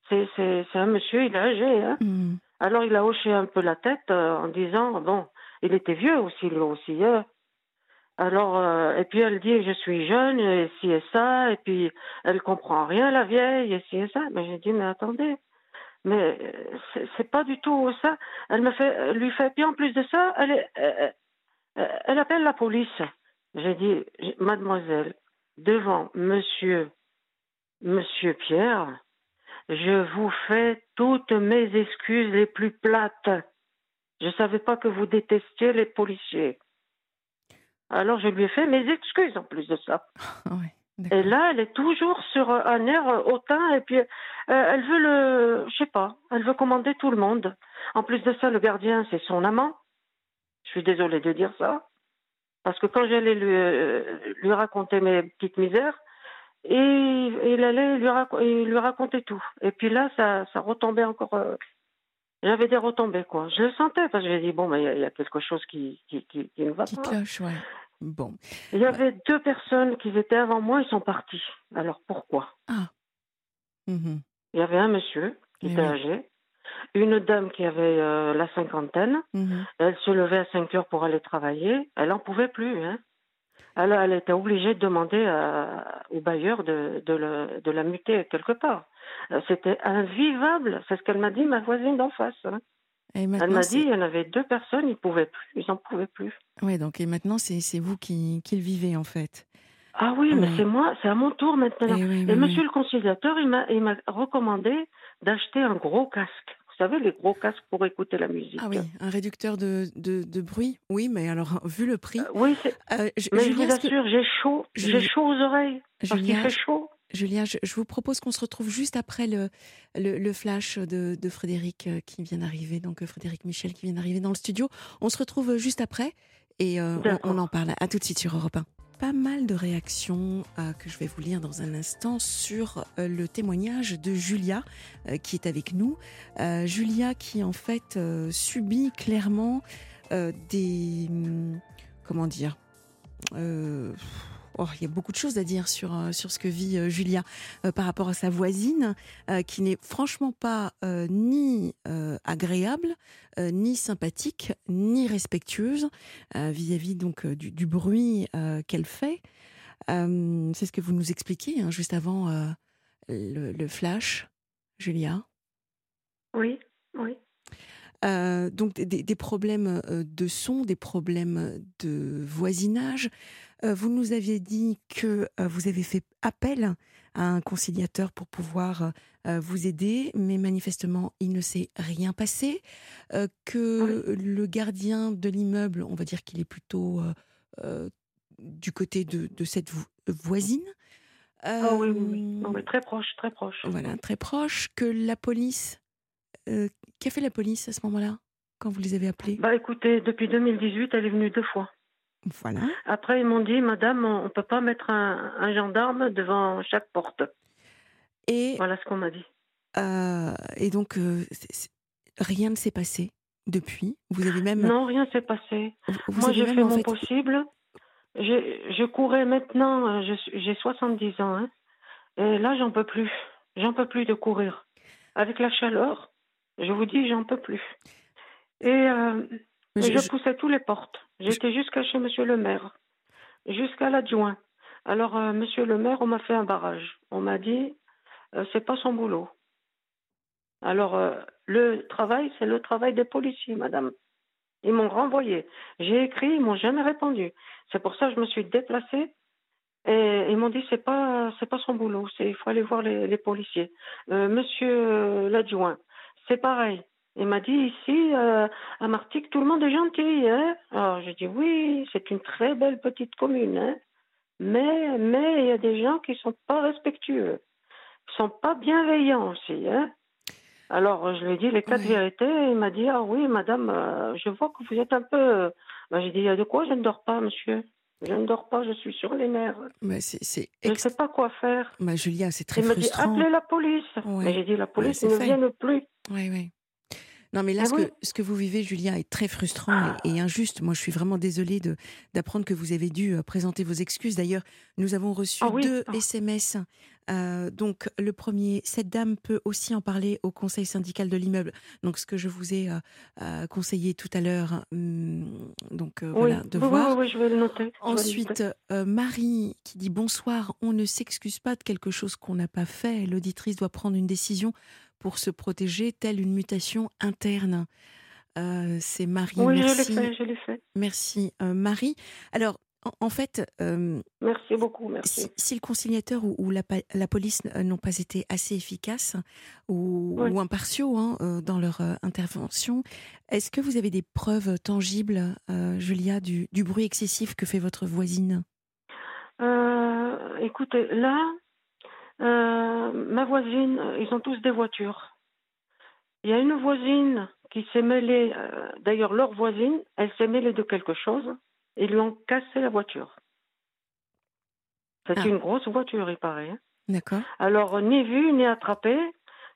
C'est un monsieur, il est âgé. Hein. Hmm. Alors il a hoché un peu la tête euh, en disant, bon, il était vieux aussi, lui aussi. Hein. Alors, euh, et puis elle dit, je suis jeune, et ci et ça, et puis elle comprend rien, la vieille, et ci et ça. Mais j'ai dit, mais attendez, mais c'est pas du tout ça. Elle me fait, lui fait, puis en plus de ça, elle, elle appelle la police. J'ai dit, mademoiselle, devant monsieur, monsieur Pierre, je vous fais toutes mes excuses les plus plates. Je savais pas que vous détestiez les policiers. Alors je lui ai fait mes excuses en plus de ça. et là, elle est toujours sur un air hautain et puis euh, elle veut le, je sais pas, elle veut commander tout le monde. En plus de ça, le gardien, c'est son amant. Je suis désolée de dire ça. Parce que quand j'allais lui, euh, lui raconter mes petites misères, et il allait lui, lui raconter tout. Et puis là, ça, ça retombait encore. Euh, j'avais des retombées, quoi. Je le sentais, parce que j'ai dit, bon, il y, a quelque chose qui, qui, qui, ne va Cloche, ouais. Bon. Il y avait deux personnes qui étaient avant moi, ils sont partis. Alors pourquoi? Ah. Mhm. Il y avait un monsieur qui était âgé, une dame qui avait euh, la cinquantaine, mhm. elle se levait à 5 heures pour aller travailler, elle n'en pouvait plus. Hein. Elle, elle, était obligée de demander au bailleur de, de, la muter quelque part. Euh, c'était invivable, c'est ce qu'elle m'a dit, ma voisine d'en face. Hein. elle m'a dit, il y en avait deux personnes, ils pouvaient plus, ils n'en pouvaient plus. Oui, donc et maintenant, c'est vous qui, qui, le vivez en fait. Ah oui, mais c'est moi, c'est à mon tour maintenant. Et, monsieur le conciliateur, il m'a recommandé d'acheter un gros casque. Vous savez, les gros casques pour écouter la musique. Ah oui, un réducteur de, de, bruit. Oui, mais alors, vu le prix. Euh, oui, euh, je, mais je vous assure, j'ai chaud. J'ai chaud aux oreilles. Parce qu'il fait chaud. Julia, je, vous propose qu'on se retrouve juste après le, le, flash de, de, Frédéric euh, qui vient d'arriver, donc Frédéric Michel qui vient d'arriver dans le studio. On se retrouve juste après et on, on, en parle. À tout de suite sur Europe 1 pas mal de réactions euh, que je vais vous lire dans un instant sur euh, le témoignage de Julia euh, qui est avec nous. Julia qui en fait subit clairement des... Hum, comment dire Oh, il y a beaucoup de choses à dire sur, euh, sur ce que vit euh, Julia euh, par rapport à sa voisine, qui n'est franchement pas ni agréable, ni sympathique, ni respectueuse vis-à-vis donc du, bruit qu'elle fait. C'est ce que vous nous expliquez hein, juste avant le, flash, Julia. Oui, oui. donc des, des, problèmes de son, des problèmes de voisinage. Euh, vous nous aviez dit que euh, vous avez fait appel à un conciliateur pour pouvoir euh, vous aider, mais manifestement, il ne s'est rien passé, que le gardien de l'immeuble, on va dire qu'il est plutôt du côté de, cette voisine. Ah oui, oui, très proche, très proche. Voilà, très proche. Que la police. Qu'a fait la police à ce moment-là, quand vous les avez appelés? Bah écoutez, depuis 2018, elle est venue deux fois. Voilà. Après, ils m'ont dit, Madame, on ne peut pas mettre un, gendarme devant chaque porte. Et voilà ce qu'on m'a dit. Euh, et donc, euh, rien ne s'est passé depuis? Vous avez même. Non, rien s'est passé. Moi, j'ai fait mon possible. Je, courais maintenant, euh, j'ai 70 ans. Hein, et là, j'en peux plus. J'en peux plus de courir. Avec la chaleur, je vous dis, j'en peux plus. Et euh, je, poussais tous les portes. J'étais jusqu'à chez monsieur le maire, jusqu'à l'adjoint. Alors, euh, monsieur le maire, on m'a fait un barrage. On m'a dit, c'est pas son boulot. Alors, le travail, c'est le travail des policiers, madame. Ils m'ont renvoyé. J'ai écrit, ils m'ont jamais répondu. C'est pour ça que je me suis déplacée. Et ils m'ont dit c'est pas c'est pas son boulot, il faut aller voir les, policiers. Euh, monsieur l'adjoint, c'est pareil. Il m'a dit ici euh, à Martigues tout le monde est gentil. Hein Alors j'ai dit oui, c'est une très belle petite commune, hein mais mais il y a des gens qui sont pas respectueux, qui sont pas bienveillants aussi. Hein alors, je lui ai dit les quatre vérités. il m'a dit Ah oui, madame, euh, je vois que vous êtes un peu. Ben, j'ai dit Il y a de quoi Je ne dors pas, monsieur. Je ne dors pas, je suis sur les nerfs. Mais c'est, Je ne sais pas quoi faire. Bah, Julia, c'est très il frustrant. Il m'a dit Appelez la police. Mais j'ai dit La police ne vient plus. Oui, oui. Non, mais là, ah ce, que, ce, que, vous vivez, Julia, est très frustrant et, injuste. Moi, je suis vraiment désolée de, d'apprendre que vous avez dû euh, présenter vos excuses. D'ailleurs, nous avons reçu ah deux SMS. Euh, donc, le premier, cette dame peut aussi en parler au conseil syndical de l'immeuble. Donc, ce que je vous ai euh, conseillé tout à l'heure, hum, donc voilà, de voir. Oui, je vais le noter. Ensuite, Marie qui dit bonsoir. On ne s'excuse pas de quelque chose qu'on n'a pas fait. L'auditrice doit prendre une décision pour se protéger, telle une mutation interne. Euh, c'est Marie. Oui, merci. je l'ai fait, je l'ai fait. Merci, euh, Marie. Alors, en, fait, euh, merci beaucoup. Merci. Si, le conciliateur ou, la, police n'ont pas été assez efficaces ou, impartiaux hein, dans leur intervention, est-ce que vous avez des preuves tangibles, Julia, du, du, bruit excessif que fait votre voisine? Écoutez, là, ma voisine, euh, ils ont tous des voitures. Il y a une voisine qui s'est mêlée, euh, d'ailleurs leur voisine, elle s'est mêlée de quelque chose et ils lui ont cassé la voiture. C'est ah. une grosse voiture, il paraît. Hein. D'accord. Alors, ni vu, ni attrapé,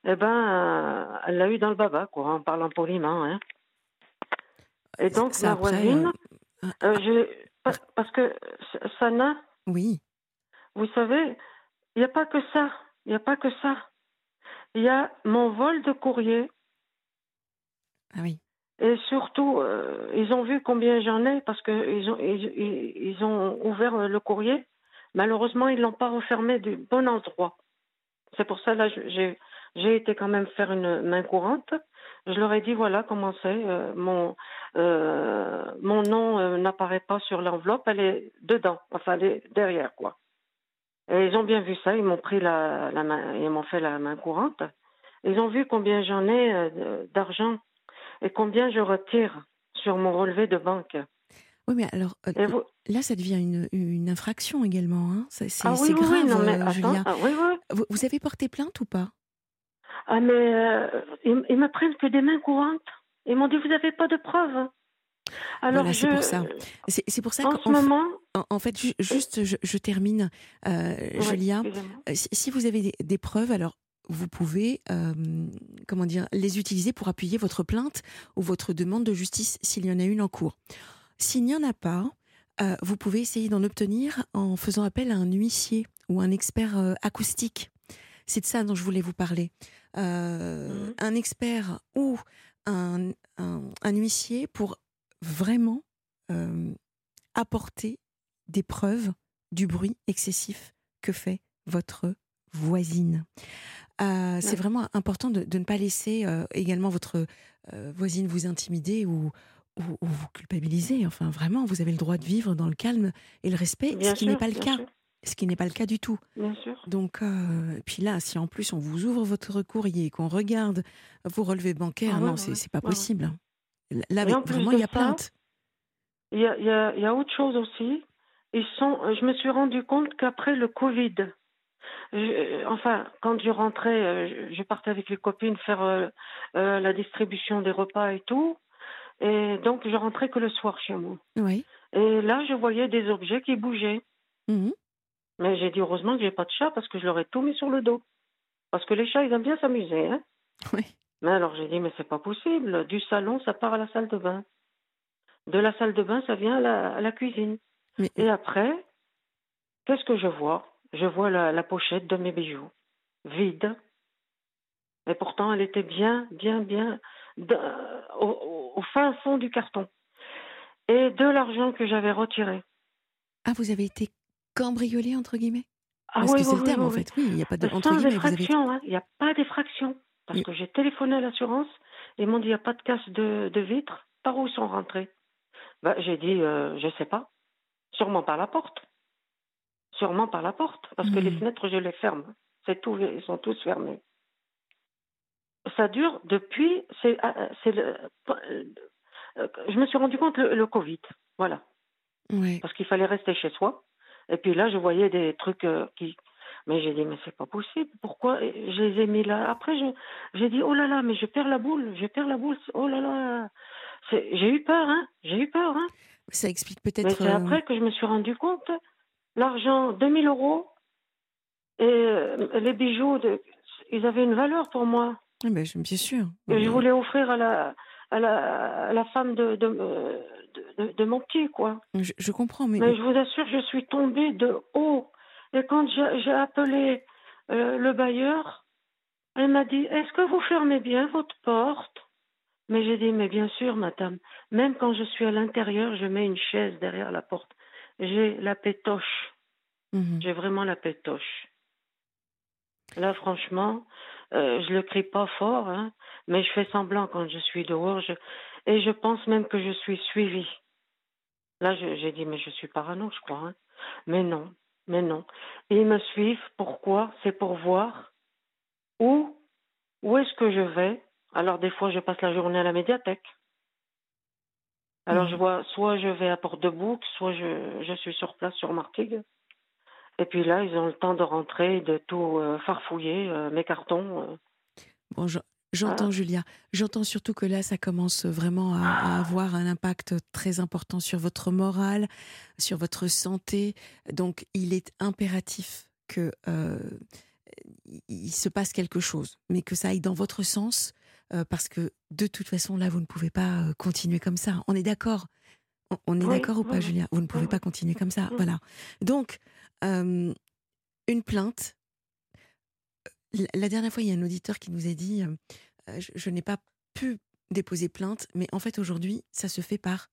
eh ben, elle l'a eu dans le baba, quoi, en parlant poliment. Hein. Et donc, ma voisine, parce que Sana, oui. vous savez, il n'y a pas que ça. Il n'y a pas que ça. Il y a mon vol de courrier. Ah oui. Et surtout, euh, ils ont vu combien j'en ai parce qu'ils ont, ils, ont ouvert le courrier. Malheureusement, ils ne l'ont pas refermé du bon endroit. C'est pour ça, là, j'ai, j'ai été quand même faire une main courante. Je leur ai dit, voilà comment c'est. Euh, mon, euh, mon nom n'apparaît pas sur l'enveloppe, elle est dedans. Enfin, elle est derrière, quoi. Et ils ont bien vu ça, ils m'ont pris la, la main, ils m'ont fait la main courante. Ils ont vu combien j'en ai euh, d'argent et combien je retire sur mon relevé de banque. Oui, mais alors euh, là, ça devient une, une infraction également. Hein c'est ah, oui, grave, oui, non, mais euh, Julia. Ah, oui, vous, vous, avez porté plainte ou pas? Ah, mais ils, ils me prennent que des mains courantes. Ils m'ont dit, vous n'avez pas de preuves. Alors c'est pour ça. C'est pour ça qu'en moment, en, fait, juste, je, termine, euh, Julia. Euh, si, vous avez des, preuves, alors vous pouvez, euh, comment dire, les utiliser pour appuyer votre plainte ou votre demande de justice s'il y en a une en cours. S'il n'y en a pas, vous pouvez essayer d'en obtenir en faisant appel à un huissier ou un expert acoustique. C'est de ça dont je voulais vous parler. Mmh. Un expert ou un, un, huissier pour vraiment apporter des preuves du bruit excessif que fait votre voisine. Euh, c'est vraiment important de, ne pas laisser euh, également votre voisine vous intimider ou, ou, vous culpabiliser. Enfin, vraiment, vous avez le droit de vivre dans le calme et le respect, ce qui n'est pas le cas. Ce qui n'est pas le cas du tout. Bien sûr. Donc, puis là, si en plus on vous ouvre votre courrier, qu'on regarde vos relevés bancaires, ah non, c'est pas possible. Là, vraiment, il y a plainte. Il y a, autre chose aussi. Ils sont, je me suis rendu compte qu'après le Covid, enfin, quand je rentrais, euh, je partais avec les copines faire euh, euh, la distribution des repas et tout. Et donc, je rentrais que le soir chez moi. Oui. Et là, je voyais des objets qui bougeaient. Mmh. Mais j'ai dit heureusement que j'ai pas de chat parce que je leur ai tout mis sur le dos. Parce que les chats, ils aiment bien s'amuser. Hein oui. Mais alors j'ai dit, mais c'est pas possible. Du salon, ça part à la salle de bain. De la salle de bain, ça vient à la, à la cuisine. Mais- Et après, qu'est-ce que je vois? Je vois la, la pochette de mes bijoux, vide. Et pourtant, elle était bien, bien, bien au, au- fin fond du carton. Et de l'argent que j'avais retiré. Ah, vous avez été cambriolé, entre guillemets? Ah Parce oui, que c'est oui, le oui, terme, oui, en fait. Oui, il n'y a pas de. Sans avez. hein. il n'y a pas d'effraction. Parce que j'ai téléphoné à l'assurance, ils m'ont dit il n'y a pas de casse de, de vitre. Par où ils sont rentrés? Bah, J'ai dit euh, je sais pas. Sûrement par la porte. Sûrement par la porte. Parce que Mhm. les fenêtres, je les ferme. C'est tout, ils sont tous fermés. Ça dure depuis. C'est, ah, c'est le, euh, je me suis rendu compte le, le Covid. Voilà parce qu'il fallait rester chez soi. Et puis là, je voyais des trucs euh, qui. Mais j'ai dit, mais c'est pas possible. Pourquoi Je les ai mis là? Après, je- j'ai dit, oh là là, mais je perds la boule. Je perds la boule. Oh là là. J'ai eu peur, hein. J'ai eu peur, hein. Ça explique peut-être. c'est euh, après que je me suis rendu compte. L'argent, 2000 euros. Et euh, les bijoux, de... ils avaient une valeur pour moi. je- bien sûr. Et je voulais offrir à la, à la, à la femme de, de, de, de- de mon petit, quoi. je, je comprends, mais. Mais je vous assure, je suis tombée de haut. Et quand j'ai j'ai appelé euh, le bailleur, elle m'a dit Est-ce que vous fermez bien votre porte? Mais j'ai dit Mais bien sûr, madame. Même quand je suis à l'intérieur, je mets une chaise derrière la porte. J'ai la pétoche. Mhm. J'ai vraiment la pétoche. Là, franchement, euh, je le crie pas fort, hein, mais je fais semblant quand je suis dehors. je- Et je pense même que je suis suivie. Là, je- j'ai dit, mais je suis parano, je crois. hein. Mais non, mais non. Ils me suivent. Pourquoi? C'est pour voir où, où est-ce que je vais? Alors, des fois, je passe la journée à la médiathèque. Alors, Mhm. je vois, soit je vais à Port-de-Bouc, soit je, je suis sur place sur Martigues. Et puis là, ils ont le temps de rentrer, de tout euh, farfouiller, euh, mes cartons. euh. Bon, je- j'entends, Julia. J'entends surtout que là, ça commence vraiment à, à avoir un impact très important sur votre morale, sur votre santé. Donc, il est impératif que euh, il se passe quelque chose, mais que ça aille dans votre sens, euh, parce que de toute façon, là, vous ne pouvez pas euh, continuer comme ça. On est d'accord On- On est Oui, d'accord ou pas, oui. Julia? Vous ne pouvez pas continuer comme ça. Voilà. Donc, euh, une plainte. La la dernière fois, il y a un auditeur qui nous a dit euh, euh, Je, je n'ai pas pu déposer plainte, mais en fait, aujourd'hui, ça se fait par.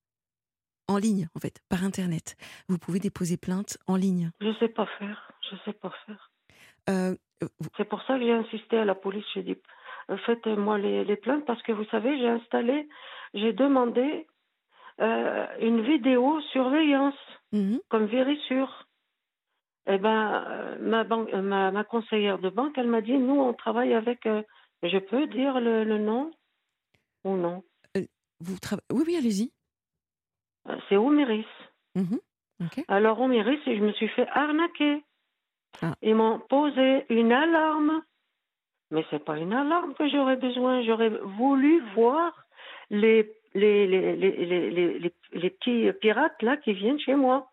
en ligne, en fait, par Internet. Vous pouvez déposer plainte en ligne. Je sais pas faire. Je sais pas faire. Euh, vous- C'est pour ça que j'ai insisté à la police. J'ai dit, euh, faites-moi les, les plaintes parce que vous savez, j'ai installé, j'ai demandé euh, une vidéo surveillance Mhm. comme Vérissure. Eh ben, euh, ma, banque, euh, ma, ma conseillère de banque, elle m'a dit, nous, on travaille avec. je peux dire le, le nom ou non? Vous trava- Oui, oui, allez-y. C'est Omiris. Mhm. Ok. Alors, Omiris, et je me suis fait arnaquer. Ah. Ils m'ont posé une alarme. Mais c'est pas une alarme que j'aurais besoin. J'aurais voulu voir les, les, les, les, les, petits pirates là qui viennent chez moi.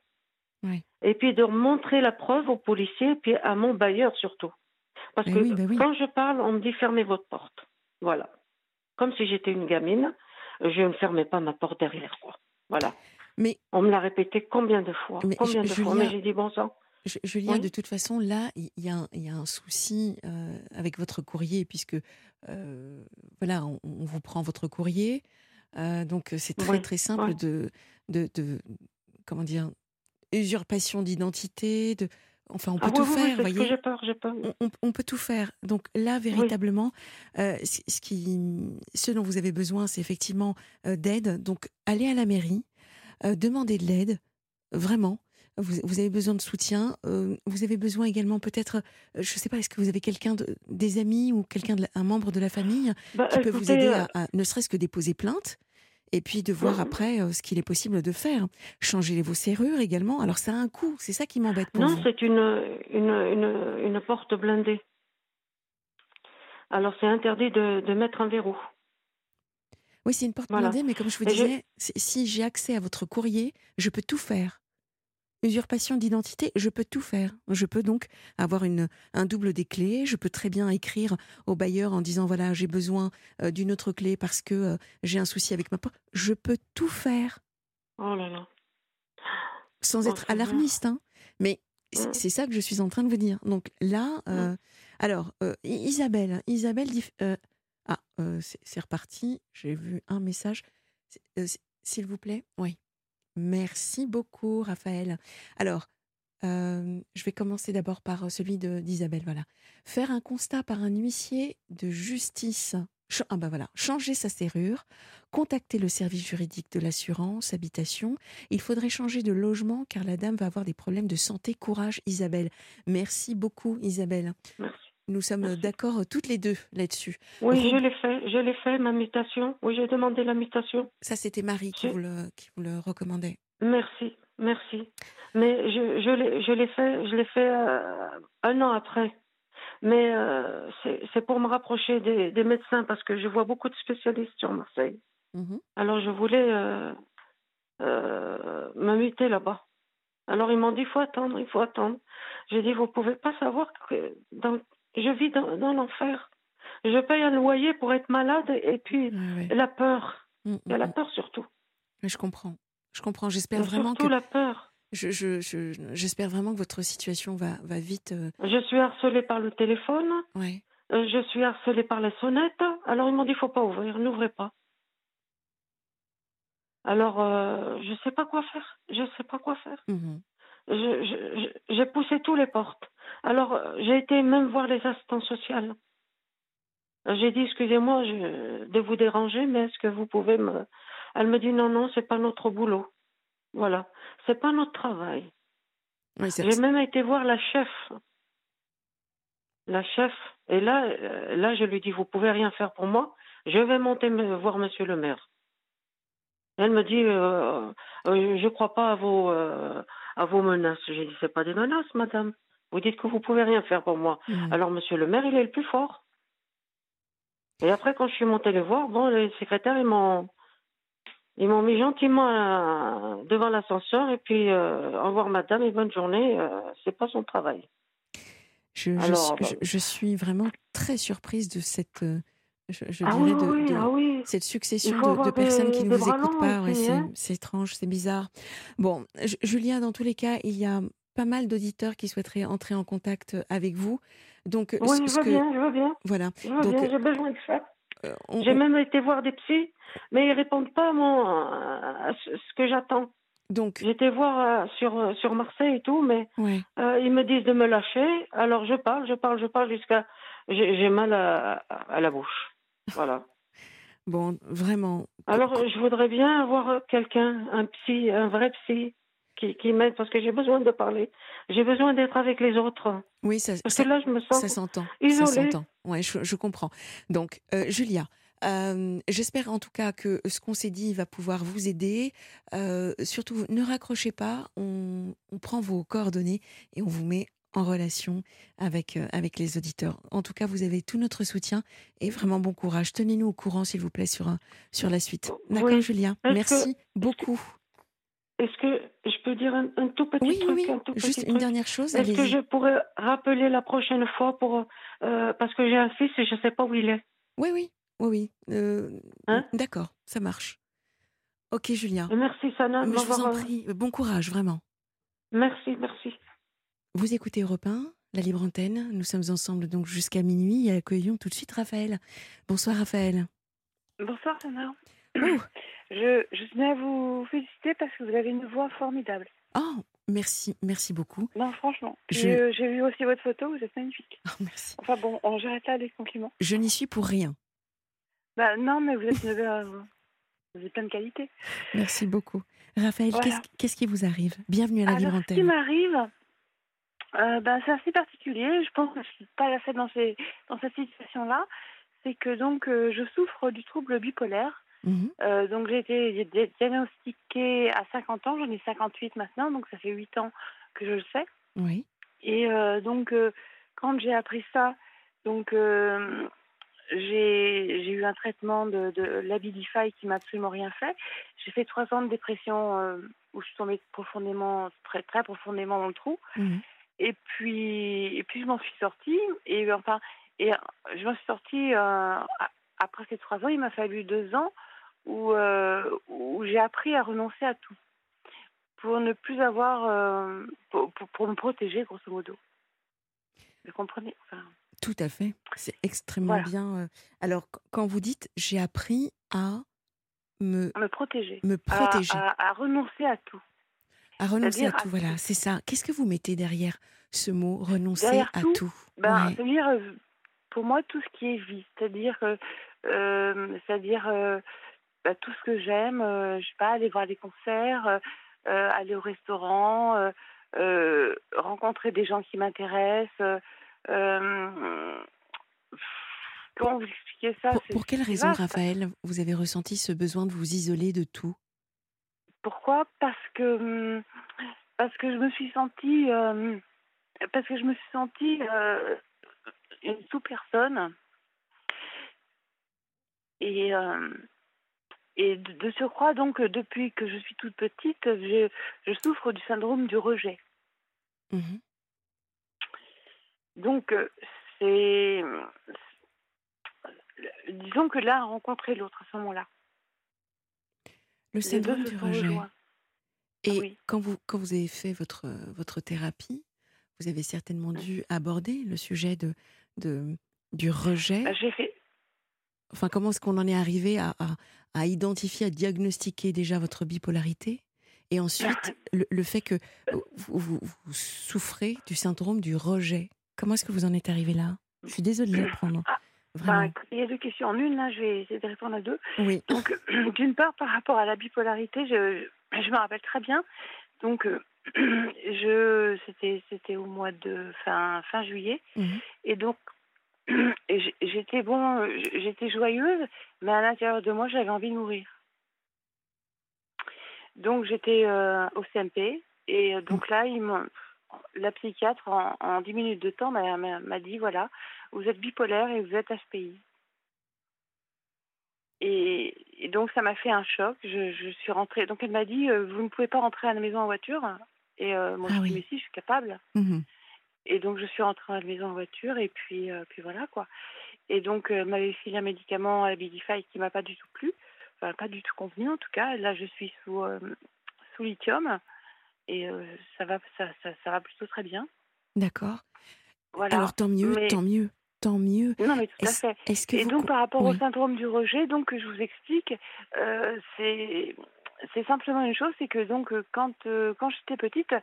Oui. Et puis de montrer la preuve aux policiers et puis à mon bailleur surtout. Parce que oui, oui. quand je parle, on me dit fermez votre porte. Voilà. Comme si j'étais une gamine, je ne fermais pas ma porte derrière. Quoi. Voilà. Mais On me l'a répété combien de fois? Mais Combien de fois? Mais j'ai dit bon sang. Je- Julien, Oui. de toute façon, là, il y, a un- il y a un souci euh, avec votre courrier, puisque euh, voilà, on, on vous prend votre courrier. Euh, donc, c'est très, Oui, très simple oui. de, de, de- Comment dire Usurpation d'identité. De, enfin, on peut Ah tout oui, oui, faire, voyez j'ai peur, j'ai peur. on, on- on peut tout faire. Donc là, véritablement, ce, ce qui, ce dont vous avez besoin, c'est effectivement d'aide. Donc allez à la mairie, demandez de l'aide, vraiment. Vous, vous avez besoin de soutien. euh, vous avez besoin également peut-être, euh, je ne sais pas, est-ce que vous avez quelqu'un, de- des amis ou quelqu'un, de un membre de la famille Bah, qui peut vous aider euh, à, à ne serait-ce que déposer plainte et puis de voir Mhm. après euh, ce qu'il est possible de faire? Changer vos serrures également? Alors ça a un coût, c'est ça qui m'embête pour Non, c'est une, une, une, une porte blindée. Alors c'est interdit de, de mettre un verrou. Oui, c'est une porte Voilà. blindée, mais comme je vous je- disais, si j'ai accès à votre courrier, je peux tout faire. Usurpation d'identité, je peux tout faire. Je peux donc avoir une, un double des clés. Je peux très bien écrire au bailleur en disant voilà, j'ai besoin euh, d'une autre clé parce que euh, j'ai un souci avec ma porte. Je peux tout faire. Oh là là. Sans Oh, être alarmiste, hein. Mais c'est Mm. c'est ça que je suis en train de vous dire. Donc là, euh, alors, euh, I- Isabelle, Isabelle dit. ah, c'est reparti. J'ai vu un message. S'il vous plaît, oui. Merci beaucoup, Raphaël. Alors, euh, je vais commencer d'abord par euh, celui d'Isabelle. Voilà. Faire un constat par un huissier de justice. Ah bah voilà. Changer sa serrure, contacter le service juridique de l'assurance, habitation. Il faudrait changer de logement car la dame va avoir des problèmes de santé. Courage, Isabelle. Merci beaucoup, Isabelle. Merci. Nous sommes d'accord toutes les deux là-dessus. Oui, je l'ai fait. Je l'ai fait, ma mutation. Oui, j'ai demandé la mutation. Ça, c'était Marie qui vous, le, qui vous le recommandait. Merci, merci. Mais je, je l'ai je l'ai fait, je l'ai fait euh, un an après. Mais euh, c'est pour me rapprocher des, des médecins parce que je vois beaucoup de spécialistes sur Marseille. Mhm. Alors je voulais euh, me muter là-bas. Alors ils m'ont dit il faut attendre, il faut attendre. J'ai dit vous pouvez pas savoir que dans- je vis dans, dans l'enfer. Je paye un loyer pour être malade et puis Ouais, ouais. la peur. Mm, Il y a mm, la mm. peur surtout. Mais Je comprends. Je comprends. J'espère vraiment surtout que la peur. je, je, je- j'espère vraiment que votre situation va, va vite. euh, Je suis harcelée par le téléphone. ouais. Euh, je suis harcelée par les sonnettes. Alors ils m'ont dit faut pas ouvrir, n'ouvrez pas. Alors euh, je sais pas quoi faire. Je sais pas quoi faire. J'ai poussé tous les portes. Alors euh, j'ai été même voir les assistants sociales. Euh, J'ai dit excusez-moi de vous déranger, mais est-ce que vous pouvez me. Elle me dit non non c'est pas notre boulot. Voilà, c'est pas notre travail. J'ai même été voir la chef. La chef. Et là, euh, là, je lui dis, vous pouvez rien faire pour moi. Je vais monter me voir Monsieur le maire. Elle me dit, euh, euh, je crois pas à vos, euh, à vos menaces. J'ai dit, c'est pas des menaces, madame. Vous dites que vous pouvez rien faire pour moi. Mhm. Alors, Monsieur le maire, il est le plus fort. Et après, quand je suis montée les voir, bon, les secrétaires, ils m'ont, ils m'ont mis gentiment euh, devant l'ascenseur et puis, euh, au revoir, madame, et bonne journée. euh, c'est pas son travail. Je, Alors, suis, je, je suis vraiment très surprise de cette, euh, je, je ah dirais, oui, de, ah oui. cette succession de, personnes des- qui ne vous écoutent pas. Ouais, hein. c'est étrange, c'est bizarre. Bon, Julien, dans tous les cas, il y a pas mal d'auditeurs qui souhaiteraient entrer en contact avec vous. Donc, euh, Oui, ce- je veux que, bien, je veux bien. voilà. Je veux Donc, bien, j'ai besoin de ça. euh, on- J'ai même été voir des psys, mais ils répondent pas à, mon, à ce que j'attends. donc, été voir euh, sur, euh, sur Marseille et tout, mais ouais. euh, ils me disent de me lâcher. Alors je parle, je parle, je parle jusqu'à. J'ai j'ai mal à, à la bouche. Voilà. Bon, vraiment. Alors euh, je voudrais bien avoir euh, quelqu'un, un psy, un vrai psy, qui, qui m'aide parce que j'ai besoin de parler. J'ai besoin d'être avec les autres. Oui, ça, Parce ça- que là, je me sens. Ça s'entend. Ça s'entend. Ouais, je, je comprends. Donc, euh, Julia, euh, j'espère en tout cas que ce qu'on s'est dit va pouvoir vous aider. Euh, surtout, ne raccrochez pas. On, on prend vos coordonnées et on vous met en relation avec, euh, avec les auditeurs. En tout cas, vous avez tout notre soutien et vraiment bon courage. Tenez-nous au courant, s'il vous plaît, sur, un- sur la suite. D'accord, Oui. Julia? Merci beaucoup. Est-ce que je peux dire un, un tout petit Oui, oui, truc, oui. un tout Juste petit une truc? dernière chose. Est-ce que je pourrais rappeler la prochaine fois pour euh, parce que j'ai un fils et je ne sais pas où il est. Oui, oui, oui, oui. Euh, Hein? D'accord, ça marche. Ok, Julien. Et merci Sana Mais je vous en euh, prie, bon courage, vraiment. Merci, merci. Vous écoutez Europe 1, la libre antenne. Nous sommes ensemble donc jusqu'à minuit et accueillons tout de suite Raphaël. Bonsoir Raphaël. Bonsoir Sana. Oh, Je, je tenais à vous féliciter parce que vous avez une voix formidable. oh, merci, merci beaucoup. Non, franchement. Je- euh, J'ai vu aussi votre photo, vous êtes magnifique. Oh, merci. Enfin bon, on j'arrête là les compliments. Je n'y suis pour rien. Bah non, mais vous êtes une euh, vous avez plein de qualités. Merci beaucoup. Raphaël, Voilà. qu'est-ce qui vous arrive? Bienvenue à la libre Alors, ce qui antenne. m'arrive, euh, ben, c'est assez particulier. Je pense que je suis pas la seule dans, ces, dans cette situation-là. C'est que donc euh, je souffre du trouble bipolaire. Mhm, Euh, donc j'ai été di- diagnostiquée à 50 ans, j'en ai 58 maintenant, donc ça fait 8 ans que je le sais. Oui. Et euh, donc, quand j'ai appris ça, donc j'ai eu un traitement de, de l'Abilify qui m'a absolument rien fait. J'ai fait trois ans de dépression euh, où je suis tombée profondément, très, très profondément dans le trou. Mhm. Et puis, et puis je m'en suis sortie. Et enfin, et je m'en suis sortie euh, après ces trois ans. Il m'a fallu deux ans où, euh, où j'ai appris à renoncer à tout pour ne plus avoir, euh, pour, pour, pour me protéger, grosso modo. Vous comprenez? Enfin, Tout à fait. C'est extrêmement Voilà. bien. Alors, qu- quand vous dites j'ai appris à me, Me protéger. me protéger, à, à- à renoncer à tout. Renoncer à c'est-à-dire à tout, voilà, c'est ça. Qu'est-ce que vous mettez derrière ce mot renoncer Derrière à tout, tout? Ben, Ouais. c'est-à-dire, euh, pour moi, tout ce qui est vie, c'est-à-dire, que, euh, c'est-à-dire euh, bah, tout ce que j'aime, euh, je sais pas, aller voir des concerts, euh, euh, aller au restaurant, euh, euh, rencontrer des gens qui m'intéressent. euh, euh, comment vous expliquer ça? Pour, pour quelle raison, vaste. Raphaël, vous avez ressenti ce besoin de vous isoler de tout? Pourquoi? Parce que hum, parce que je me suis sentie euh, parce que je me suis sentie euh, une sous-personne. Et euh, et de, de surcroît donc depuis que je suis toute petite je, je souffre du syndrome du rejet. Mhm. donc c'est disons que l'un a rencontré l'autre à ce moment-là Le syndrome du rejet. rejoints Et oui. quand, vous, quand vous avez fait votre, votre thérapie, vous avez certainement dû aborder le sujet de, de, du rejet. Bah, j'ai fait Enfin, comment est-ce qu'on en est arrivé à, à, à identifier, à diagnostiquer déjà votre bipolarité? Et ensuite, le, le fait que vous, vous- vous souffrez du syndrome du rejet. Comment est-ce que vous en êtes arrivé là? Je suis désolée de l'apprendre. Ah, Vraiment. Bah, il y a deux questions en une, là, je vais essayer de répondre à deux. oui. Donc, d'une part, par rapport à la bipolarité, je, je me rappelle très bien. Donc, euh, je, c'était, c'était au mois de fin, fin juillet. Mhm. Et donc, j'étais bon, j'étais joyeuse, mais à l'intérieur de moi, j'avais envie de mourir. Donc, j'étais euh, au CMP. Et euh, donc là, ils m'ont- la psychiatre, en, en 10 minutes de temps, m'a, dit voilà, vous êtes bipolaire et vous êtes HPI. Et, et donc ça m'a fait un choc. Je, je suis rentrée. Donc elle m'a dit euh, vous ne pouvez pas rentrer à la maison en voiture. Et euh, moi Ah je oui. mais si je suis capable. Mhm. Et donc je suis rentrée à la maison en voiture et puis euh, puis voilà quoi. Et donc elle m'avait filé un médicament à la Bidify qui m'a pas du tout plu, enfin pas du tout convenu en tout cas. Là je suis sous sous lithium et euh, ça va ça, ça ça va plutôt très bien. D'accord. Voilà. Alors tant mieux, Mais- tant mieux, tant mieux. Non mais tout à fait. que Et vous donc par rapport au syndrome du rejet, donc je vous explique, euh, c'est c'est simplement une chose, c'est que donc quand euh, quand j'étais petite,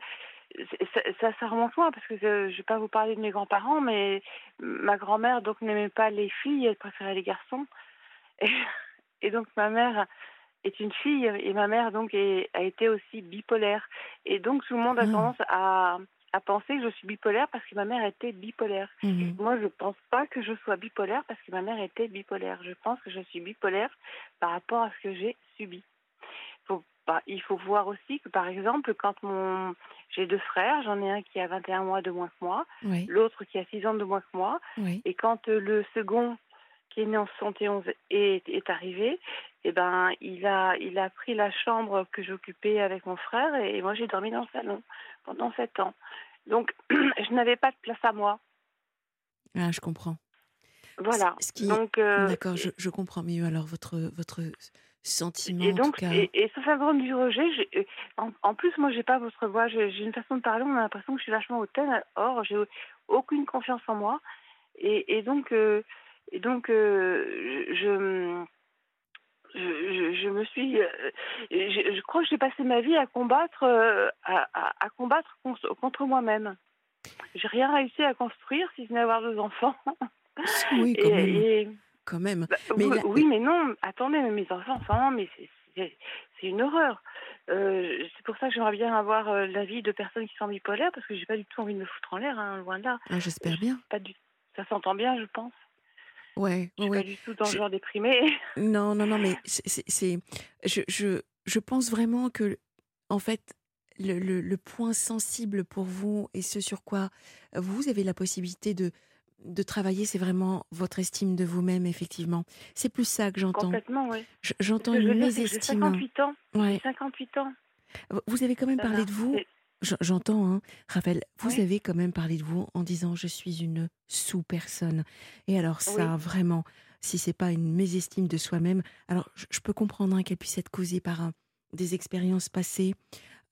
ça, ça, ça remonte loin parce que euh, je vais pas vous parler de mes grands-parents, mais ma grand-mère donc n'aimait pas les filles, elle préférait les garçons, et, et donc ma mère est une fille et ma mère donc est- a été aussi bipolaire, et donc tout le monde a Ah. tendance à à penser que je suis bipolaire parce que ma mère était bipolaire. Mhm. Moi, je pense pas que je sois bipolaire parce que ma mère était bipolaire. Je pense que je suis bipolaire par rapport à ce que j'ai subi. Faut il faut voir aussi que, par exemple, quand mon j'ai deux frères, j'en ai un qui a 21 mois de moins que moi, Oui, l'autre qui a 6 ans de moins que moi, oui. et quand euh, le second qui est né en 71 est, est arrivé, eh ben, il a, il a pris la chambre que j'occupais avec mon frère et moi j'ai dormi dans le salon pendant 7 ans. Donc, je n'avais pas de place à moi. Ah, je comprends. Voilà. Ce qui- Donc, euh, D'accord, je, je comprends mieux alors votre, votre sentiment et en donc, tout cas. et, et ce syndrome du rejet, euh, en, en plus, moi, j'ai pas votre voix, j'ai j'ai une façon de parler, on a l'impression que je suis vachement hautaine. Or, j'ai aucune confiance en moi, et, et donc, euh, et donc, euh, je, je, je, me suis, euh, je, crois que j'ai passé ma vie à combattre, euh, à, à- à combattre contre, moi-même. J'ai rien réussi à construire, si ce n'est avoir deux enfants. Oui, quand Et- même. et, Quand même. bah, Mais oui, mais non, attendez, mais mes enfants, enfin, mais c'est- une horreur. Euh, c'est pour ça que j'aimerais bien avoir l'avis de personnes qui sont bipolaires, parce que j'ai pas du tout envie de me foutre en l'air, hein, loin de là. Ah, J'espère bien. Pas du... Ça s'entend bien, je pense. Je Ouais, suis ouais. pas du tout dans le Je- genre déprimé. Non, non, non, mais c'est, je, je, je pense vraiment que, en fait, le, le, le point sensible pour vous et ce sur quoi vous avez la possibilité de de travailler, c'est vraiment votre estime de vous-même, effectivement. C'est plus ça que j'entends. Complètement, oui. J'entends je une que J'ai mésestime. 58 ans. Ouais. J'ai 58 ans. Vous avez quand même Ça parlé va. de vous. J'entends, hein, Raphaël, vous Oui. avez quand même parlé de vous en disant je suis une sous-personne. Et alors ça, Oui. vraiment, si c'est pas une mésestime de soi-même, alors je, peux comprendre hein, qu'elle puisse être causée par hein, des expériences passées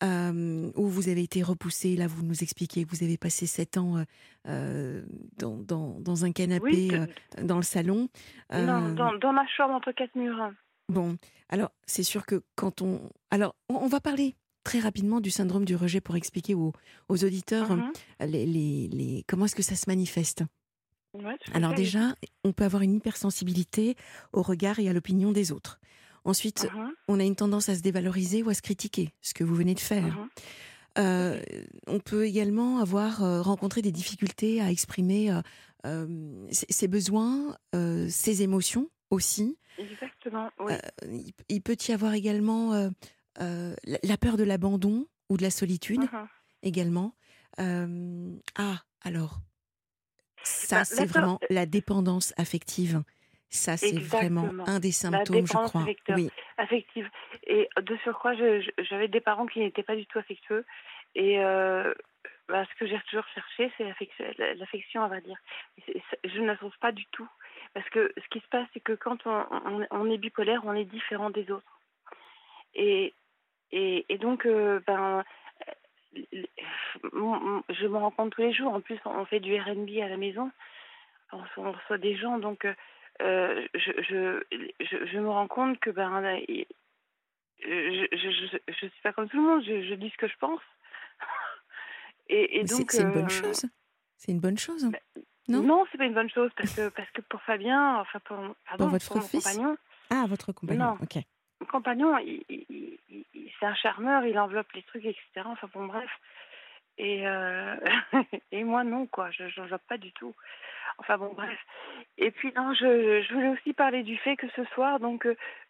euh, où vous avez été repoussé. Là, vous nous expliquez que vous avez passé sept ans euh, euh, dans, dans, dans un canapé Oui, que- euh, dans le salon. non, dans, dans ma chambre entre quatre murs. Bon, alors c'est sûr que quand on... Alors, on, on va parler très rapidement du syndrome du rejet pour expliquer aux, aux auditeurs Mhm. les, les- les- comment est-ce que ça se manifeste. Ouais, Alors déjà, on peut avoir une hypersensibilité au regard et à l'opinion des autres. Ensuite, Mhm, on a une tendance à se dévaloriser ou à se critiquer, ce que vous venez de faire. mhm. Euh, on peut également avoir euh, rencontré des difficultés à exprimer euh, euh, ses, ses besoins, euh, ses émotions aussi. Exactement, oui. Euh, il peut y avoir également euh, la, peur de l'abandon ou de la solitude Mhm. également. Euh, ah, alors, ça, Bah, c'est vraiment la dépendance affective. Ça, c'est vraiment un des symptômes, je dépendance crois. affective. Oui, affective. Et de surcroît, j'avais des parents qui n'étaient pas du tout affectueux. Et euh, bah, ce que j'ai toujours cherché, c'est l'affection, l'affection, on va dire. Et Je ne la trouve pas du tout. Parce que ce qui se passe, c'est que quand on, on- on est bipolaire, on est différent des autres. Et, et, et donc, euh, ben, euh, mon- mon- je me rends compte tous les jours. En plus, on fait du RB à la maison. On reçoit, on reçoit des gens, donc euh, je, je, je, je me rends compte que ben, je, je suis pas comme tout le monde. Je, dis ce que je pense. Et, donc, c'est une bonne chose. C'est une bonne chose. Non? Non, c'est pas une bonne chose parce que parce que pour Fabien, enfin pour, pardon, votre pour mon fils? compagnon, Ah, votre compagnon. Non. Ok. Mon compagnon, il, c'est un charmeur, il enveloppe les trucs, etc. Enfin bon, bref. Et, euh, et moi, non, quoi. Je n'enveloppe pas du tout. Enfin bon, bref. Et puis, non, je, voulais aussi parler du fait que ce soir, donc,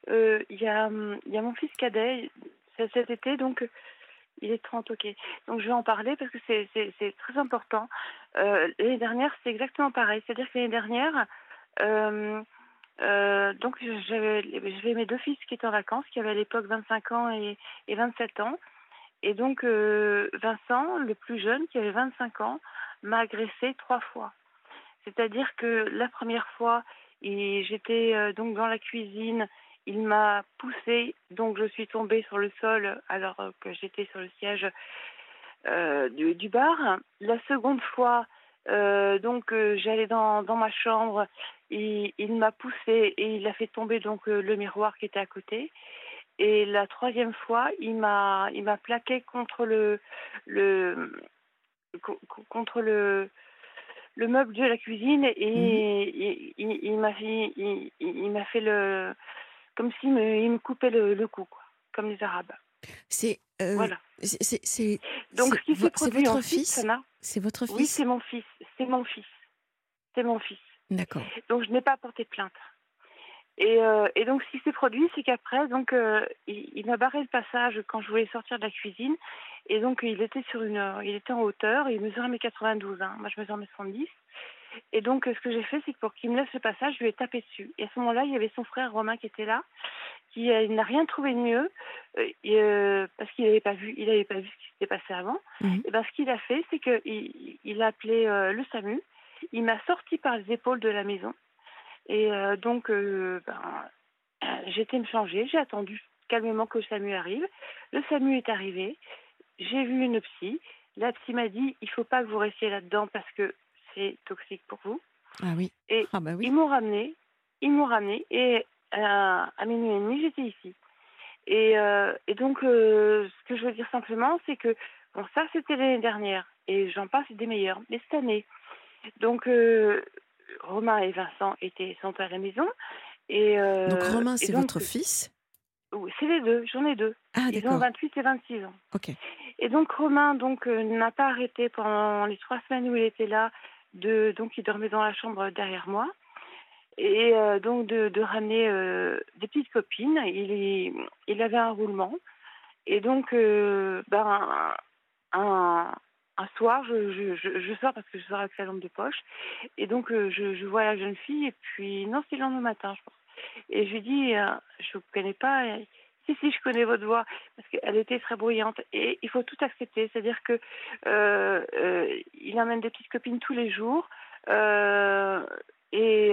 euh, il y, a, mon fils cadet, cet été, donc, il est 30, ok. Donc, je vais en parler parce que c'est très important. Euh, l'année dernière, c'est exactement pareil. C'est-à-dire que l'année dernière, euh, donc, j'avais mes deux fils qui étaient en vacances, qui avaient à l'époque 25 ans et, et 27 ans. Et donc, euh, Vincent, le plus jeune, qui avait 25 ans, m'a agressé trois fois. C'est-à-dire que la première fois, j'étais euh, donc dans la cuisine, il m'a poussée, donc je suis tombée sur le sol alors que j'étais sur le siège du, bar. La seconde fois, donc j'allais dans, dans ma chambre, il, il m'a poussée et il a fait tomber donc euh, le miroir qui était à côté. Et la troisième fois, il m'a il m'a plaqué contre le le co- co- contre le le meuble de la cuisine et il, il, il m'a fait il, il- m'a fait le comme s'il me, il me coupait le, le cou quoi, comme les arabes. C'est. euh, Voilà. c'est- Donc ce qui s'est produit votre fils? C'est votre fils? Oui, c'est mon fils, c'est mon fils. C'est mon fils. D'accord. Donc je n'ai pas porté plainte. Et, euh, et donc ce qui s'est produit, c'est qu'après, donc euh, il, il m'a barré le passage quand je voulais sortir de la cuisine. Et donc il était sur une, il était en hauteur, il mesurait 1m92, hein. moi je mesure 1m70. Et donc ce que j'ai fait, c'est que pour qu'il me laisse le passage, je lui ai tapé dessus. Et à ce moment-là, il y avait son frère Romain qui était là, qui euh, n'a rien trouvé de mieux, euh, parce qu'il n'avait pas vu, il n'avait pas vu ce qui s'était passé avant. Mhm. Et ben ce qu'il a fait, c'est qu'il il, il a appelé euh, le SAMU. Il m'a sorti par les épaules de la maison. Et euh, donc, euh, ben, euh, été me changer. J'ai attendu calmement que le SAMU arrive. Le SAMU est arrivé. J'ai vu une psy. La psy m'a dit il faut pas que vous restiez là-dedans parce que c'est toxique pour vous. Ah oui. Et Ah bah oui. Ils m'ont ramené. Ils m'ont ramené. Et euh, à minuit et demi, j'étais ici. Et, euh, et donc, ce que je veux dire simplement, c'est que bon, ça, c'était l'année dernière. Et j'en passe des meilleurs. Mais cette année, donc, euh, Romain et Vincent étaient, sont à la maison. Et, euh, Donc Romain, c'est votre fils? oui, C'est les deux, j'en ai deux. Ah Ils ont d'accord. 28 et 26 ans. Ok. Et donc Romain donc euh, n'a pas arrêté pendant les trois semaines où il était là. De, donc il dormait dans la chambre derrière moi. Et euh, donc de, de ramener euh, des petites copines. Il, il avait un roulement. Et donc euh, ben, un, un soir, je, sors parce que je sors avec sa lampe de poche. Et donc, euh, je, vois la jeune fille. Et puis, non, c'est le lendemain matin, je pense. Et je lui dis, euh, je ne vous connais pas. si, si, je connais votre voix. Parce qu'elle était très bruyante. Et il faut tout accepter. C'est-à-dire que euh, euh, il amène des petites copines tous les jours. et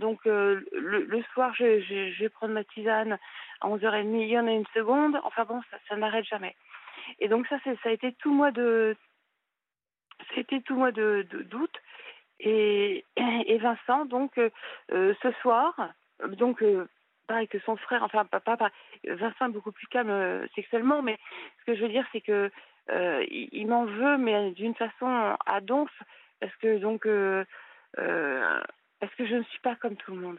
donc, le, soir, je, vais prendre ma tisane à 11h30. Il y en a une seconde. Enfin bon, ça, ça n'arrête jamais. Et donc ça, ça a été tout mois de, c'était tout mois de d'août. Et, et Vincent, donc euh, euh, ce soir, donc euh, pareil que son frère, enfin papa, Vincent est beaucoup plus calme sexuellement, mais ce que je veux dire, c'est que il, il m'en veut, mais d'une façon à donf, parce que donc parce que je ne suis pas comme tout le monde.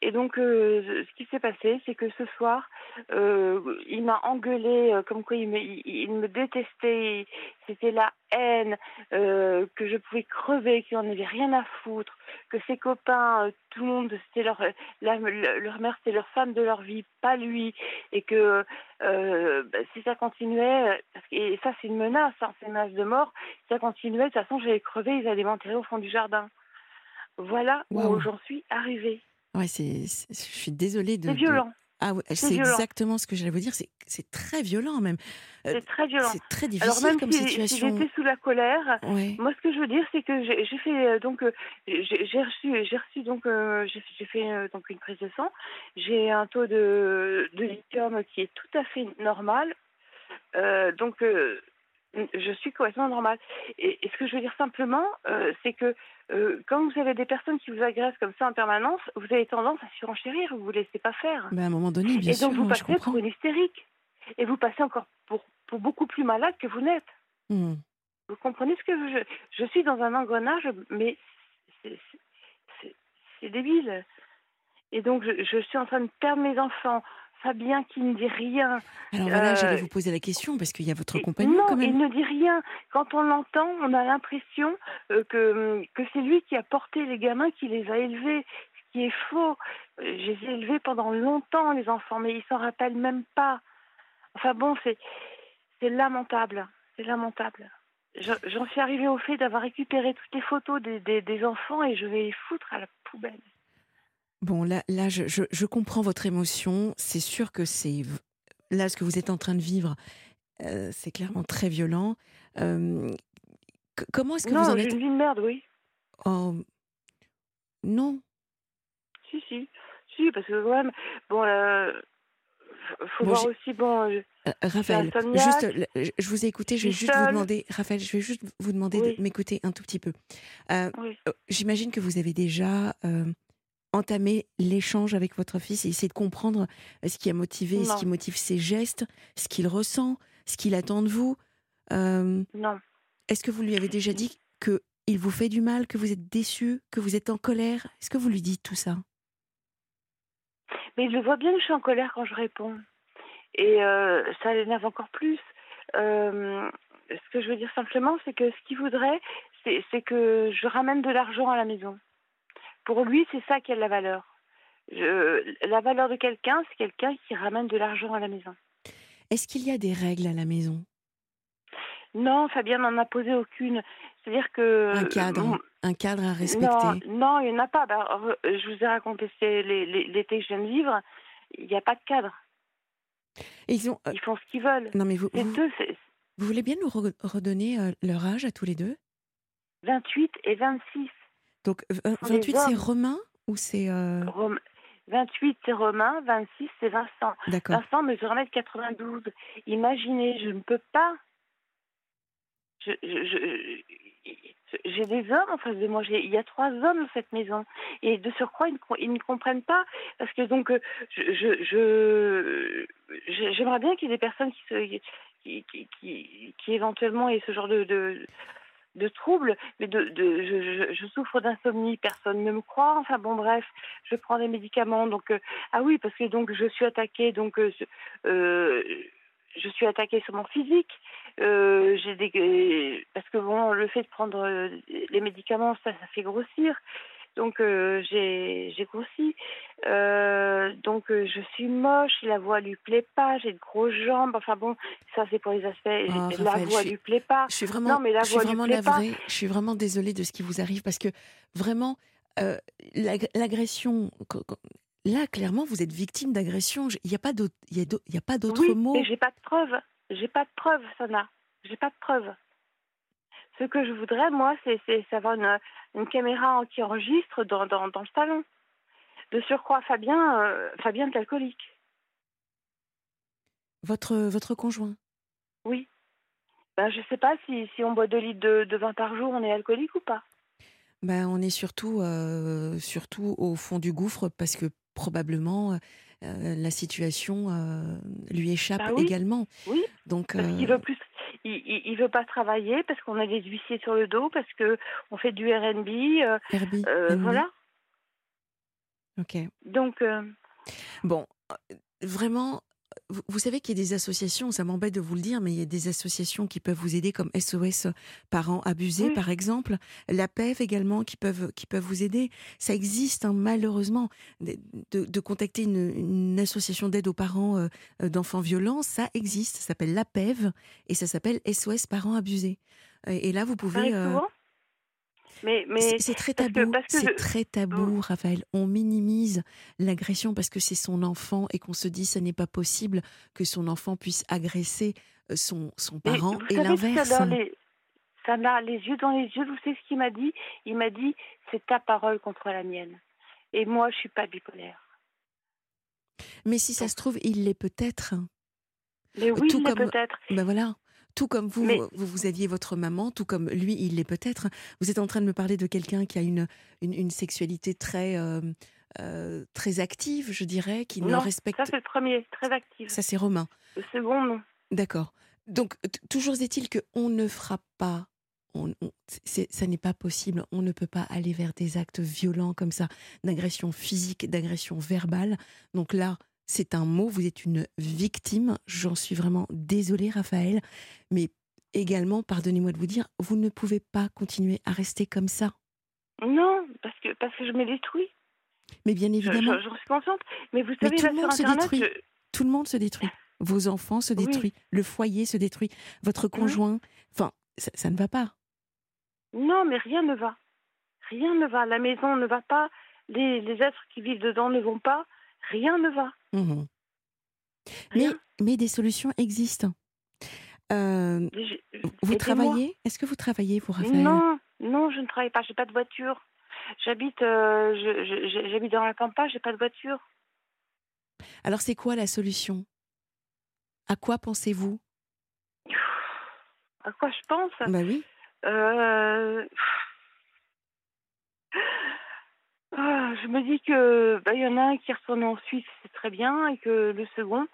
Et donc, euh, ce qui s'est passé, c'est que ce soir, euh, il m'a engueulé, euh, comme quoi il me, il, me détestait, c'était la haine, que je pouvais crever, qu'il n'en avait rien à foutre, que ses copains, tout le monde, c'était leur, la, leur mère, c'était leur femme de leur vie, pas lui, et que bah, si ça continuait, et ça c'est une menace, hein, c'est une menace de mort, si ça continuait, de toute façon j'allais crever, ils allaient m'enterrer au fond du jardin. Voilà où j'en suis arrivée. Ouais, c'est, je suis désolée de. C'est violent. Ah ouais, c'est exactement ce que j'allais vous dire. C'est, très violent même. Euh, c'est très violent. C'est très difficile Alors même comme si, situation. Si j'étais sous la colère, moi ce que je veux dire c'est que j'ai, fait euh, donc euh, j'ai, reçu j'ai reçu donc j'ai, fait donc une prise de sang. J'ai un taux de de lithium qui est tout à fait normal. donc je suis complètement normale. Et, ce que je veux dire simplement, euh, c'est que euh, quand vous avez des personnes qui vous agressent comme ça en permanence, vous avez tendance à surenchérir, vous ne vous laissez pas faire. Ben à un moment donné, bien et sûr. Et donc vous passez pour une hystérique. Et vous passez encore pour, pour beaucoup plus malade que vous n'êtes. Hmm. Vous comprenez ce que je, je suis dans un engrenage, mais c'est débile. Et donc je, je suis en train de perdre mes enfants, Fabien qui ne dit rien. Alors voilà, j'allais euh, vous poser la question parce qu'il y a votre compagnon non, quand même. il ne dit rien. Quand on l'entend, on a l'impression euh, que, que c'est lui qui a porté les gamins, qui les a élevés, ce qui est faux. Euh, je les ai élevés pendant longtemps, les enfants, mais ils s'en rappellent même pas. Enfin bon, c'est c'est lamentable, c'est lamentable. J'en suis arrivée au fait d'avoir récupéré toutes les photos des, des, des enfants et je vais les foutre à la poubelle. Bon, là, là je, je, comprends votre émotion. C'est sûr que c'est. Là, ce que vous êtes en train de vivre, euh, c'est clairement très violent. Euh, comment est-ce que non, vous en êtes. une vie de merde, oui. Oh. Non. Si, si. Si, parce que quand même. Bon, euh, faut voir aussi, bon. Euh, Raphaël, juste, je vous ai écouté, je vais juste vous demander, Raphaël, je vais juste vous demander de m'écouter un tout petit peu. Oui. J'imagine que vous avez déjà entamer l'échange avec votre fils et essayer de comprendre euh, ce qui a motivé, ce qui motive ses gestes, ce qu'il ressent, ce qu'il attend de vous euh, Non. Est-ce que vous lui avez déjà dit que il vous fait du mal, que vous êtes déçu, que vous êtes en colère? Est-ce que vous lui dites tout ça? Mais il le voit bien que je suis en colère quand je réponds. Et euh, ça l'énerve encore plus. ce que je veux dire simplement, c'est que ce qu'il voudrait, c'est que je ramène de l'argent à la maison. Pour lui, c'est ça qui a de la valeur. Je, la valeur de quelqu'un, c'est quelqu'un qui ramène de l'argent à la maison. Est-ce qu'il y a des règles à la maison? Non, Fabien n'en a posé aucune. C'est-à-dire que un cadre, un cadre à respecter. Non, non il n'y en a pas. Bah, je vous ai raconté l'été que je viens de vivre. Il n'y a pas de cadre. ils, ont, euh, ils font ce qu'ils veulent. Non, mais vous, vous, vous, voulez bien nous redonner euh, leur âge à tous les deux? 28 et 26. Donc 28 c'est Romain ou c'est... 28 c'est Romain, 26 c'est Vincent. D'accord. Vincent mesure 1m92. Imaginez, je ne peux pas. Je, j'ai des hommes en face de moi. Il y a trois hommes dans cette maison. Et de surcroît, ils ne, comprennent pas. Parce que donc, je, je, j'aimerais bien qu'il y ait des personnes qui, qui, qui, qui, éventuellement aient ce genre de, de, de troubles, mais de, de je, je, souffre d'insomnie, personne ne me croit. Enfin bon, bref, je prends des médicaments. Donc euh, ah oui, parce que donc je suis attaquée, donc euh, euh, je suis attaquée sur mon physique. j'ai des parce que bon, le fait de prendre les médicaments, ça, ça fait grossir. Donc euh, j'ai j'ai grossi. Euh, donc euh, je suis moche, la voix lui plaît pas, j'ai de grosses jambes. Enfin bon, ça c'est pour les aspects. Ah, la Raphaël, voix suis- lui plaît pas. Je suis vraiment, Non, mais la je suis voix lui plaît pas. Je suis vraiment désolée de ce qui vous arrive parce que vraiment, euh, l'ag- l'agression. Là, clairement, vous êtes victime d'agression. Il n'y a pas d'autre, il y a pas d'autre Oui, mot. mais j'ai pas de preuves. J'ai pas de preuves, Sana. J'ai pas de preuves. Ce que je voudrais, moi, c'est c'est savoir une, une caméra qui enregistre dans, dans, dans le salon. De surcroît, Fabien, euh, Fabien est alcoolique. Votre, votre conjoint? Oui. Ben, je sais pas si, si on boit 2 litres de, de vin par jour, on est alcoolique ou pas. Ben, on est surtout, euh, surtout au fond du gouffre parce que probablement euh, la situation euh, lui échappe oui. également. Oui, Donc, Parce qu'il veut plus. Il, il, il veut pas travailler parce qu'on a des huissiers sur le dos, parce que on fait du RB. euh, euh, Henry, voilà. Ok. Donc, euh, Bon, vraiment, vous, vous savez qu'il y a des associations, ça m'embête de vous le dire, mais il y a des associations qui peuvent vous aider, comme SOS Parents Abusés, Oui. par exemple, la PEV également, qui peuvent, qui peuvent vous aider. Ça existe, hein, malheureusement, de, de- de contacter une, une association d'aide aux parents euh, d'enfants violents, ça existe, ça s'appelle la PEV, et ça s'appelle SOS Parents Abusés. Et, et là, vous pouvez... euh. Mais, mais c'est très tabou, c'est je- très tabou, Raphaël. On minimise l'agression parce que c'est son enfant et qu'on se dit ce n'est pas possible que son enfant puisse agresser euh, son, son parent et l'inverse. les- Ça m'a les yeux dans les yeux. Vous savez ce qu'il m'a dit? Il m'a dit c'est ta parole contre la mienne. Et moi, je suis pas bipolaire. Mais si ça se trouve, il l'est peut-être. Mais oui, Tout il l'est comme- peut-être. Ben voilà. Tout comme vous, Mais- vous, vous aviez votre maman, tout comme lui, il l'est peut-être. Vous êtes en train de me parler de quelqu'un qui a une, une, une sexualité très, euh, euh, très active, je dirais, qui ne respecte. Ça, c'est le premier, très actif. Ça, c'est Romain. Le second, non. D'accord. Donc, toujours est-il qu'on ne frappe pas. On, ça n'est pas possible. On ne peut pas aller vers des actes violents comme ça, d'agression physique, d'agression verbale. Donc là, c'est un mot. Vous êtes une victime. J'en suis vraiment désolée, Raphaël. Mais également, pardonnez-moi de vous dire, vous ne pouvez pas continuer à rester comme ça. Non, parce que, parce que je me détruis. Mais bien évidemment, je- J'en suis consciente. Mais vous Mais savez, tout là, le sur monde se détruit. je- tout le monde se détruit. Vos enfants se Oui. détruisent. Le foyer se détruit. Votre conjoint. Enfin, ça- ça ne va pas. Non, mais rien ne va. Rien ne va. La maison ne va pas. Les, les êtres qui vivent dedans ne vont pas. Rien ne va. Mhm. Mais, des solutions existent. Euh, vous travaillez? Est-ce que vous travaillez, vous, Raphaël? Non, non, je ne travaille pas. J'ai pas de voiture. J'habite, euh, j'habite dans la campagne. J'ai pas de voiture. Alors, c'est quoi la solution? À quoi pensez-vous? À quoi je pense? Bah oui. Euh, ah, Je me dis que bah, il y en a un qui retourne en Suisse, c'est très bien, et que le second,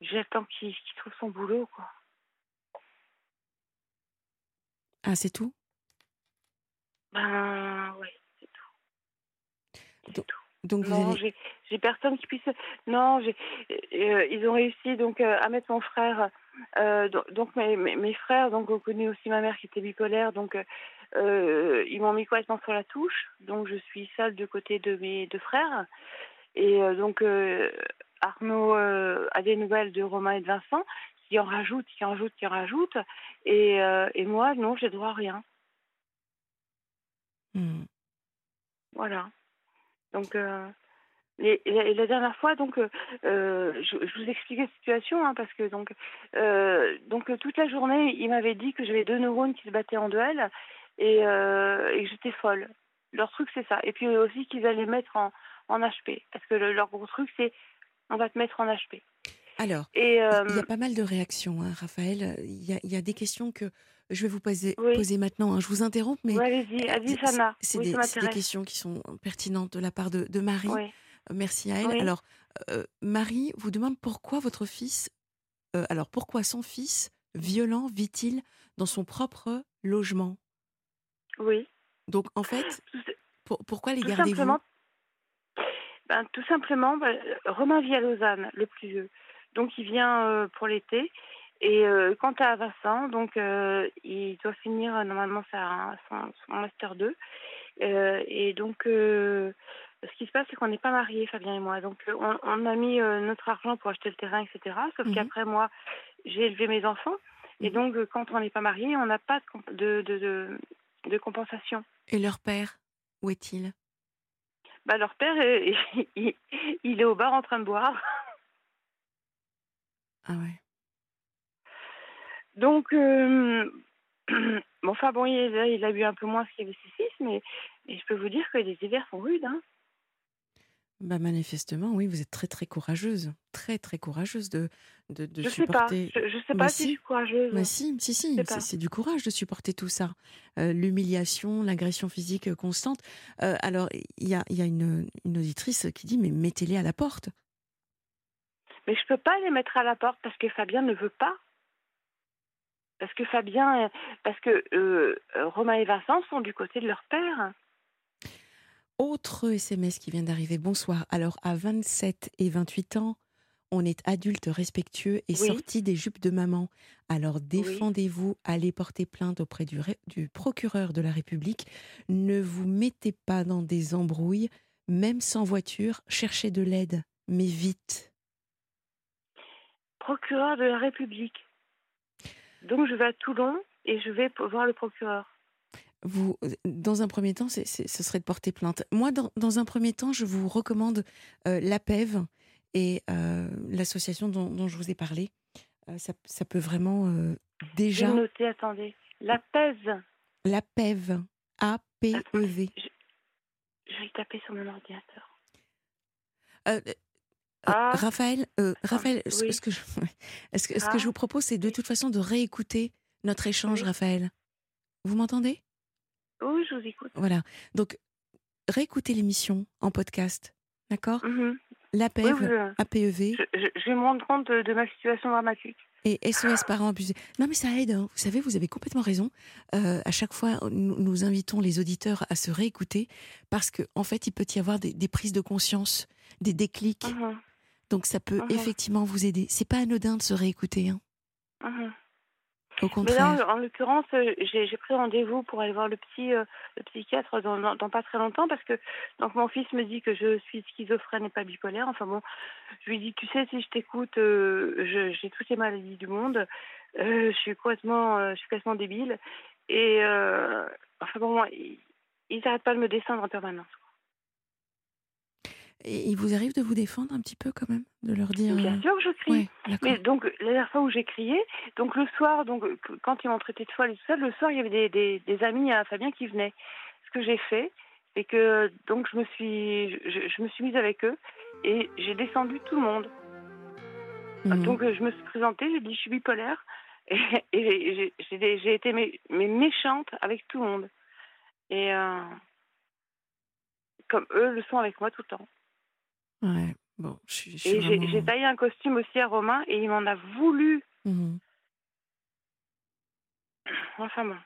j'attends qu'il trouve son boulot, quoi. Ah, c'est tout? Ben, ouais, c'est tout. C'est Donc, tout. Donc, vous Non, j'ai personne qui puisse. Non, j'ai. euh, ils ont réussi donc euh, à mettre mon frère. euh, donc donc mes, mes, mes frères donc ont connu aussi ma mère qui était bipolaire donc euh, ils m'ont mis complètement sur la touche donc je suis seule de côté de mes deux frères et euh, donc euh, Arnaud a des nouvelles de Romain et de Vincent qui en rajoutent qui en rajoutent qui en rajoutent et et moi non j'ai droit à rien Hmm. Voilà. Donc, et, et la, dernière fois, donc, euh, je, je vous expliquais la situation, hein, parce que donc, euh, donc toute la journée, il m'avait dit que j'avais deux neurones qui se battaient en duel et, euh, et que j'étais folle. Leur truc, c'est ça. Et puis aussi qu'ils allaient mettre en, en HP, parce que le- leur gros truc, c'est on va te mettre en HP. Alors, Et il euh, y a pas mal de réactions, hein, Raphaël. Il y, a, il y a des questions que je vais vous poser, Oui. poser maintenant. hein. Je vous interromps, mais ouais, allez-y, euh, c'est- Oui, des, des questions qui sont pertinentes de la part de, de Marie. Oui. Euh, Merci à elle. Alors, euh, Marie vous demande pourquoi votre fils, euh, alors pourquoi son fils violent vit-il dans son propre logement? Oui. Donc, en fait, pour- pourquoi les gardez-vous? ben, tout simplement, ben, Romain vit à Lausanne, le plus vieux. Donc il vient euh, pour l'été Et euh, quant à Vincent, donc euh, il doit finir normalement sa, son, son master 2. Euh, et donc, ce qui se passe, c'est qu'on n'est pas mariés, Fabien et moi. Donc, on, on a mis euh, notre argent pour acheter le terrain, etc. Sauf Mhm. qu'après, moi, j'ai élevé mes enfants. Et Mhm. donc, quand on n'est pas mariés, on n'a pas de, comp- de, de, de, compensation. Et leur père, où est-il? Bah, leur père, il, il est au bar en train de boire. Ah ouais. Donc, euh, bon, enfin bon, il, a- il a bu un peu moins qu'il y avait ses fils, mais, mais je peux vous dire que les hivers sont rudes. Hein. Bah manifestement, oui, vous êtes très très courageuse, très très courageuse de de, de je sais pas, supporter. je, je sais Bah pas si. si je suis courageuse. Bah si, si, si, c'est du courage de supporter tout ça. Euh, L'humiliation, l'agression physique euh, constante. Euh, alors, il y a, il y a une, une auditrice qui dit, mais mettez-les à la porte. Mais je peux pas les mettre à la porte parce que Fabien ne veut pas. Parce que Fabien, parce que euh, Romain et Vincent sont du côté de leur père. Autre SMS qui vient d'arriver. Bonsoir. Alors, à 27 et 28 ans, on est adulte respectueux et Oui. sorti des jupes de maman. Alors, défendez-vous, allez porter plainte auprès du, procureur de la République. Ne vous mettez pas dans des embrouilles, même sans voiture. Cherchez de l'aide, mais vite. Procureur de la République. Donc je vais à Toulon et je vais voir le procureur. Vous, dans un premier temps, ce serait de porter plainte. Moi, dans, dans un premier temps, je vous recommande euh, l'APEV et euh, l'association dont, dont je vous ai parlé. Euh, ça, ça peut vraiment euh, déjà. noté, attendez. La pèse. L'APEV, A-P-E-V. Je vais taper sur mon ordinateur. Euh, euh, Ah. Raphaël, euh, Raphaël, ce, oui. ce que je, ce que, ce que Ah. je vous propose, c'est de toute façon de réécouter notre échange, Oui. Raphaël. Vous m'entendez? Oui, je vous écoute. Voilà. Donc, réécoutez l'émission en podcast. D'accord? Mhm. L'APEV, Oui, oui, APEV. je, je- je vais me rendre compte de, de ma situation dramatique. Et SOS parents abusés. Non, mais ça aide. hein. Vous savez, vous avez complètement raison. Euh, à chaque fois, nous, nous invitons les auditeurs à se réécouter parce qu'en en fait, il peut y avoir des, des prises de conscience, des déclics. Mhm, Donc, ça peut Mhm. effectivement vous aider. C'est pas anodin de se réécouter. hein. Mais là, en l'occurrence, euh, j'ai pris rendez-vous pour aller voir le psy, euh, le psychiatre dans, dans, dans pas très longtemps parce que donc mon fils me dit que je suis schizophrène et pas bipolaire. Enfin bon, je lui dis tu sais si je t'écoute, euh, j'ai toutes les maladies du monde, euh, je suis complètement, je suis complètement débile et enfin bon, moi, ils n'arrêtent pas de me descendre en permanence. Et il vous arrive de vous défendre un petit peu quand même De leur dire. Bien euh, sûr que je crie. Ouais. Mais donc, la dernière fois où j'ai crié, donc le soir, donc quand ils m'ont traité de folle et tout ça, le soir, il y avait des, des, des amis à Fabien qui venaient. Ce que j'ai fait, c'est que donc je me suis, je, je me suis mise avec eux et j'ai descendu tout le monde. Mhm. Donc je me suis présentée, j'ai dit je suis bipolaire et, et j'ai- été mé- mais méchante avec tout le monde. Et euh, comme eux le sont avec moi tout le temps. Ouais, bon, je suis. je suis Et j'ai vraiment- j'ai taillé un costume aussi à Romain et il m'en a voulu. Mhm. Enfin bon,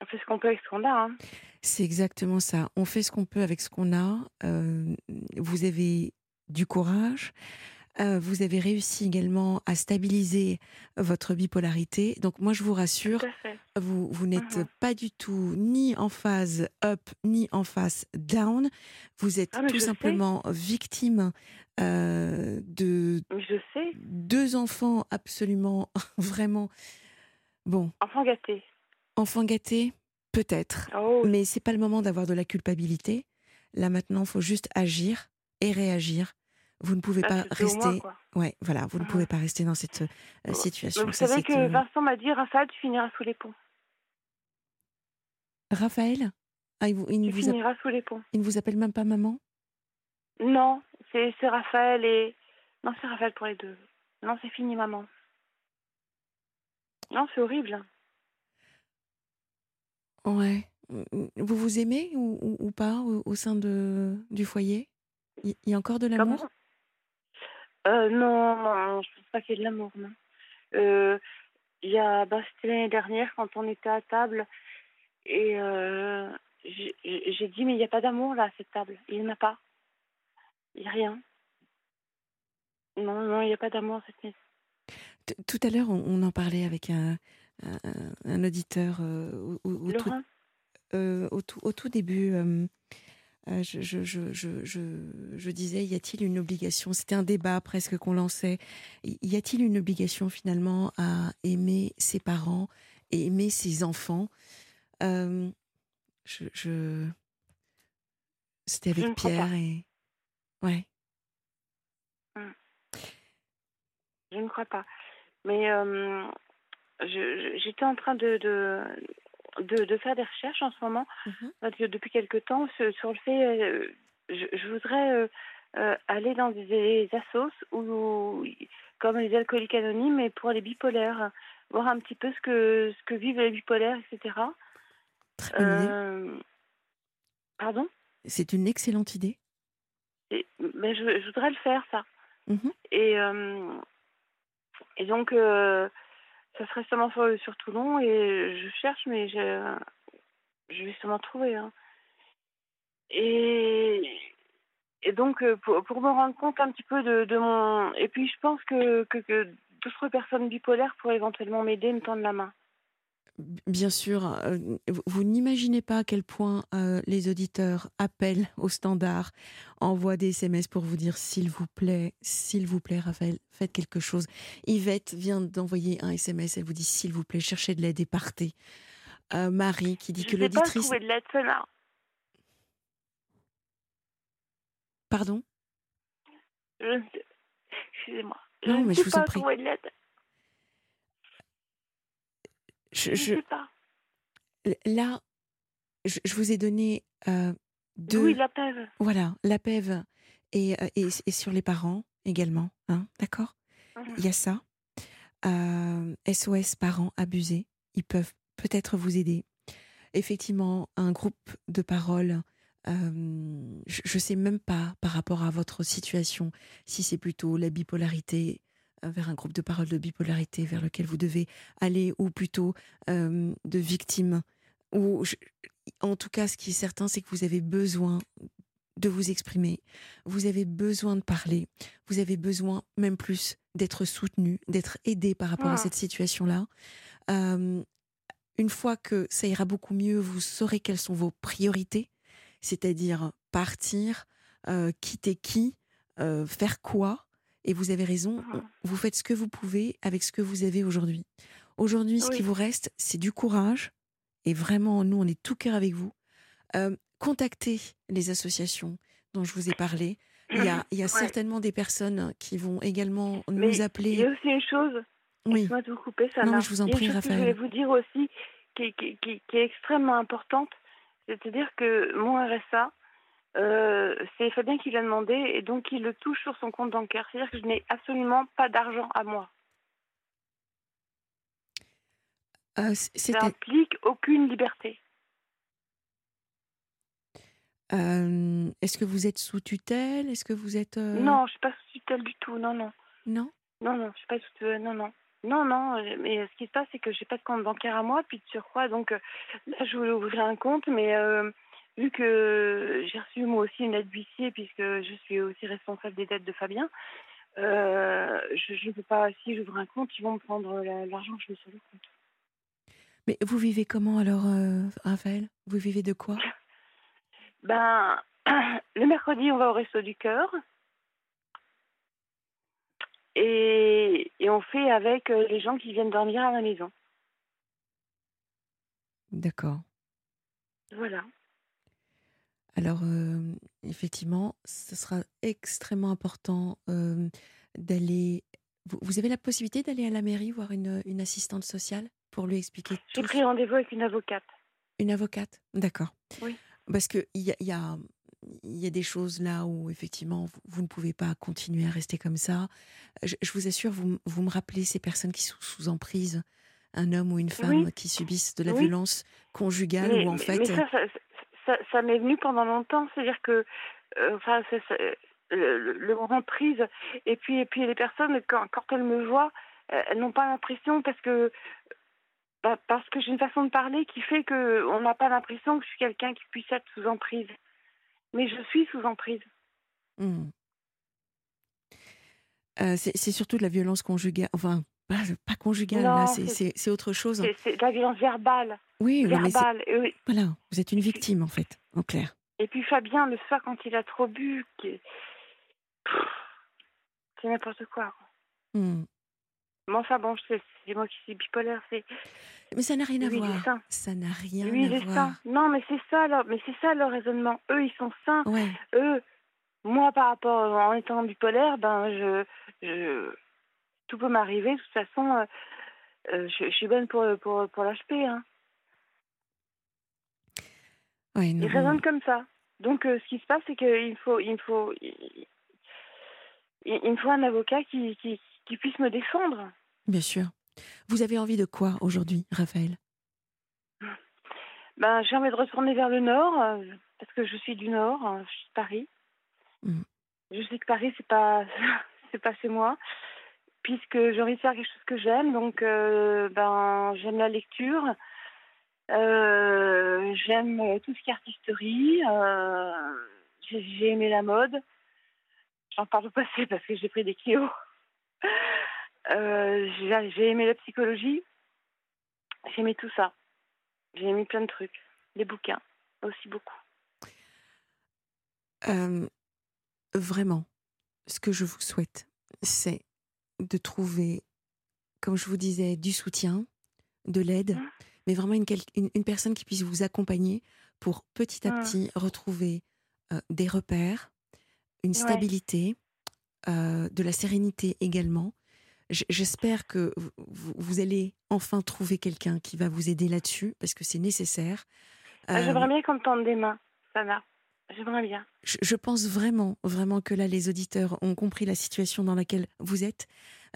on fait ce qu'on peut avec ce qu'on a. Hein. C'est exactement ça. On fait ce qu'on peut avec ce qu'on a. Euh, vous avez du courage. Euh, vous avez réussi également à stabiliser votre bipolarité. Donc moi, je vous rassure, vous, vous n'êtes Mhm. pas du tout ni en phase up, ni en phase down. Vous êtes Ah, tout sais. simplement victime euh, de je sais, deux enfants absolument, vraiment, bon, enfant gâté. enfants gâtés, peut-être. Oh, Mais c'est pas le moment d'avoir de la culpabilité. Là maintenant, il faut juste agir et réagir. Vous ne pouvez là, pas rester. Ouais, voilà, vous ne pouvez pas rester dans cette euh, situation. vous Ça, savez que euh, Vincent m'a dit, Raphaël, tu finiras sous les ponts. Raphaël, ah, il, vous, il ne Tu vous, app- finiras sous les ponts. il ne vous appelle même pas maman? Non, c'est Raphaël et... Non, c'est Raphaël pour les deux. Non, c'est fini, maman. Non, c'est horrible. Ouais. Vous vous aimez ou, ou- ou pas au, au sein de, du foyer? Il y a encore de l'amour? Euh, Non, non, je pense pas qu'il y ait de l'amour, non. Euh, Il y a, bah, c'était l'année dernière quand on était à table et euh, j'ai dit mais il n'y a pas d'amour là à cette table. Il n'y en a pas. Il n'y a rien. Non, non, il n'y a pas d'amour à cette maison. tout à l'heure, on, en parlait avec un, un, auditeur au, au, tout, au, tout, début. Je, je, je, je, disais, y a-t-il une obligation C'était un débat presque qu'on lançait. Y a-t-il une obligation finalement à aimer ses parents et aimer ses enfants? Je, C'était avec Pierre et. Ouais. Mmh. Je ne crois pas. Mais j'étais en train de, de, de, faire des recherches en ce moment, mmh depuis quelque temps, sur, le fait. je, voudrais aller dans des, assos ou comme les alcooliques anonymes, mais pour les bipolaires, voir un petit peu ce que, ce que vivent les bipolaires, etc. Euh, pardon? C'est une excellente idée. mais je, voudrais le faire, ça. Mmh et, euh, et donc, euh, ça serait seulement sur, Toulon et je cherche, mais je, je vais sûrement trouver. Hein. Et, donc, pour, pour, me rendre compte un petit peu de, de mon. Et puis, je pense que, que, que d'autres personnes bipolaires pourraient éventuellement m'aider, me tendre la main. Bien sûr, euh, vous n'imaginez pas à quel point euh, les auditeurs appellent au standard, envoient des SMS pour vous dire s'il vous plaît, s'il vous plaît, Raphaël, faites quelque chose. Yvette vient d'envoyer un SMS, elle vous dit s'il vous plaît, cherchez de l'aide et partez. Euh, Marie qui dit que l'auditrice. Je de l'aide, cela. Pardon? Excusez-moi. Non, mais je vous en prie. De Je, sais pas. Là, je, vous ai donné euh, deux. Oui, la PEV. Voilà, la PEV et, euh, et, et, sur les parents également. Hein, D'accord? Il y a ça. SOS euh, parents abusés. Ils peuvent peut-être vous aider. Effectivement, un groupe de parole. je ne sais même pas par rapport à votre situation si c'est plutôt la bipolarité, vers un groupe de parole de bipolarité vers lequel vous devez aller, ou plutôt euh, de victimes. Ou en tout cas, ce qui est certain, c'est que vous avez besoin de vous exprimer, vous avez besoin de parler, vous avez besoin même plus d'être soutenu, d'être aidé par rapport à cette situation-là. Euh, une fois que ça ira beaucoup mieux, vous saurez quelles sont vos priorités, c'est-à-dire partir, quitter qui, faire quoi, et vous avez raison, ah. vous faites ce que vous pouvez avec ce que vous avez aujourd'hui. Aujourd'hui, ce qui vous reste, c'est du courage. Et vraiment, nous, on est tout cœur avec vous. Euh, contactez les associations dont je vous ai parlé. Il y a, il y a certainement des personnes qui vont également nous appeler. Il y a aussi une chose. Oui. Moi de vous couper, ça Non, je vous en prie, Raphaël. je voulais vous dire aussi qui, qui, qui, qui est extrêmement importante. C'est-à-dire que mon RSA, euh, c'est Fabien qui l'a demandé et donc il le touche sur son compte bancaire. C'est-à-dire que je n'ai absolument pas d'argent à moi. Euh, ça implique aucune liberté. Euh, est-ce que vous êtes sous tutelle? Est-ce que vous êtes Non, je suis pas sous tutelle du tout. Non, non. Non? Non, non, je suis pas sous tutelle. Non, non. Non, non, mais ce qui se passe, c'est que j'ai pas de compte bancaire à moi, puis de surcroît, donc là, je voulais ouvrir un compte, mais vu que j'ai reçu moi aussi une aide huissier, puisque je suis aussi responsable des dettes de Fabien, euh, je ne peux pas, si j'ouvre un compte, ils vont me prendre l'argent que je mets sur le compte. Mais vous vivez comment alors, euh, Raphaël? Vous vivez de quoi? Ben, le mercredi, on va au Resto du Cœur. Et, et on fait avec euh, les gens qui viennent dormir à la maison. D'accord. Voilà. Alors, euh, effectivement, ce sera extrêmement important euh, d'aller. Vous, avez la possibilité d'aller à la mairie voir une, une assistante sociale pour lui expliquer J'ai pris rendez-vous avec une avocate. Une avocate D'accord. Oui. Parce qu'il y a, y, a, y a des choses là où, effectivement, vous, ne pouvez pas continuer à rester comme ça. Je, vous assure, vous, vous, me rappelez ces personnes qui sont sous emprise, un homme ou une femme qui subissent de la violence conjugale ou en fait. Mais ça, ça, m'est venu pendant longtemps. C'est-à-dire que, euh, enfin, le, le, moment de prise. Et puis, et puis les personnes, quand, quand elles me voient, elles n'ont pas l'impression parce que bah, parce que j'ai une façon de parler qui fait que on n'a pas l'impression que je suis quelqu'un qui puisse être sous emprise. Mais je suis sous emprise. Hmm. Euh, c'est surtout de la violence conjugale. Enfin, pas, pas conjugale, c'est- autre chose. C'est de la violence verbale. Oui, oui, mais voilà, vous êtes une victime, en fait, en clair. Et puis Fabien, le soir, quand il a trop bu, c'est n'importe quoi. Hmm. Mais enfin, bon, c'est c'est moi qui suis bipolaire. C'est Mais ça n'a rien à voir. Ça n'a rien à voir. sain. Non, mais c'est ça, leur... mais c'est ça leur raisonnement. Eux, ils sont sains. Ouais. Eux, moi, par rapport en étant bipolaire, ben, je, je... tout peut m'arriver. De toute façon, euh, euh, je, je suis bonne pour, pour, pour l'HP. Hein. Ouais, Ils raisonnent comme ça. Donc, euh, ce qui se passe, c'est qu'il faut, il me faut, il, me faut un avocat qui, qui, qui puisse me défendre. Bien sûr. Vous avez envie de quoi aujourd'hui, Raphaël? Ben, j'ai envie de retourner vers le nord euh, parce que je suis du nord, euh, je suis de Paris. Mm. Je sais que Paris c'est pas c'est pas chez moi puisque j'ai envie de faire quelque chose que j'aime. Donc euh, ben j'aime la lecture, euh, j'aime tout ce qui est artisterie, euh, j'ai j'ai aimé la mode. J'en parle au passé parce que j'ai pris des kilos. Euh, j'ai j'ai aimé la psychologie. J'ai aimé tout ça. J'ai aimé plein de trucs. Les bouquins, aussi beaucoup. Vraiment, ce que je vous souhaite, c'est de trouver, comme je vous disais, du soutien, de l'aide, Mm. Mais vraiment une, quel- une, une personne qui puisse vous accompagner pour petit à Mm. petit retrouver euh, des repères, une Ouais. stabilité, euh, de la sérénité également. J'espère que vous, allez enfin trouver quelqu'un qui va vous aider là-dessus, parce que c'est nécessaire. Ah, Euh, J'aimerais bien qu'on me tende des mains, Sana. J'aimerais bien. je, je pense vraiment, vraiment que là, les auditeurs ont compris la situation dans laquelle vous êtes.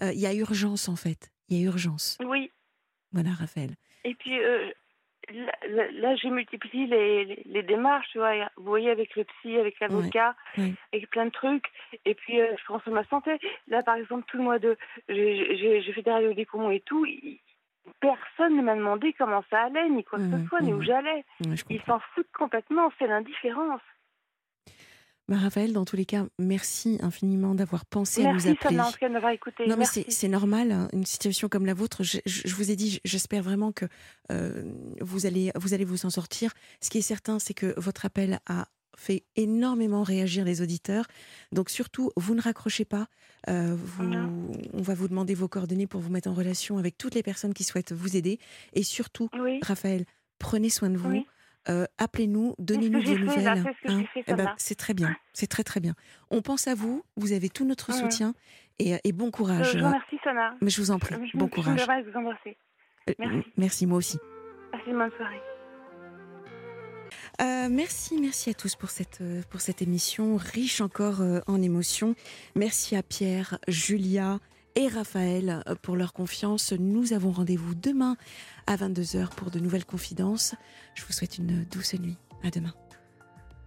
Il y a urgence, en fait. Il y a urgence. Oui. Voilà, Raphaël. Et puis euh, là, là- là, j'ai multiplié les, les, les démarches, tu vois. Vous voyez, avec le psy, avec l'avocat, avec plein de trucs. Et puis, euh, je pense à ma santé. Là, par exemple, tout le mois de. J'ai fait des radios des poumons et tout. il- Personne ne m'a demandé comment ça allait, ni quoi que ce soit, ni où j'allais. Ils s'en foutent complètement. C'est l'indifférence. Bah, Raphaël, dans tous les cas, merci infiniment d'avoir pensé à nous Merci, appeler. De m'avoir écouté. Non, mais Merci. c'est c'est normal, hein, une situation comme la vôtre. Je, je- je vous ai dit, j'espère vraiment que euh, vous, allez, vous allez vous en sortir. Ce qui est certain, c'est que votre appel a fait énormément réagir les auditeurs. Donc surtout, vous ne raccrochez pas. Euh, vous- on va vous demander vos coordonnées pour vous mettre en relation avec toutes les personnes qui souhaitent vous aider. Et surtout, Oui. Raphaël, prenez soin de vous. Oui. Euh, Appelez-nous, donnez-nous là, nouvelles. c'est ce fait, Eh ben, c'est très bien, c'est très très bien. On pense à vous, vous avez tout notre Mhm. soutien et, et bon courage. je vous remercie, Sana. Mais je vous en prie, Je, bon je courage. vous embrasser. Euh, merci. merci, moi aussi. Passez une bonne soirée. Euh, merci, merci à tous pour cette, euh, pour cette émission riche encore euh, en émotions. Merci à Pierre, Julia et Raphaël euh, pour leur confiance. Nous avons rendez-vous demain à 22h pour de nouvelles confidences. Je vous souhaite une douce nuit. À demain.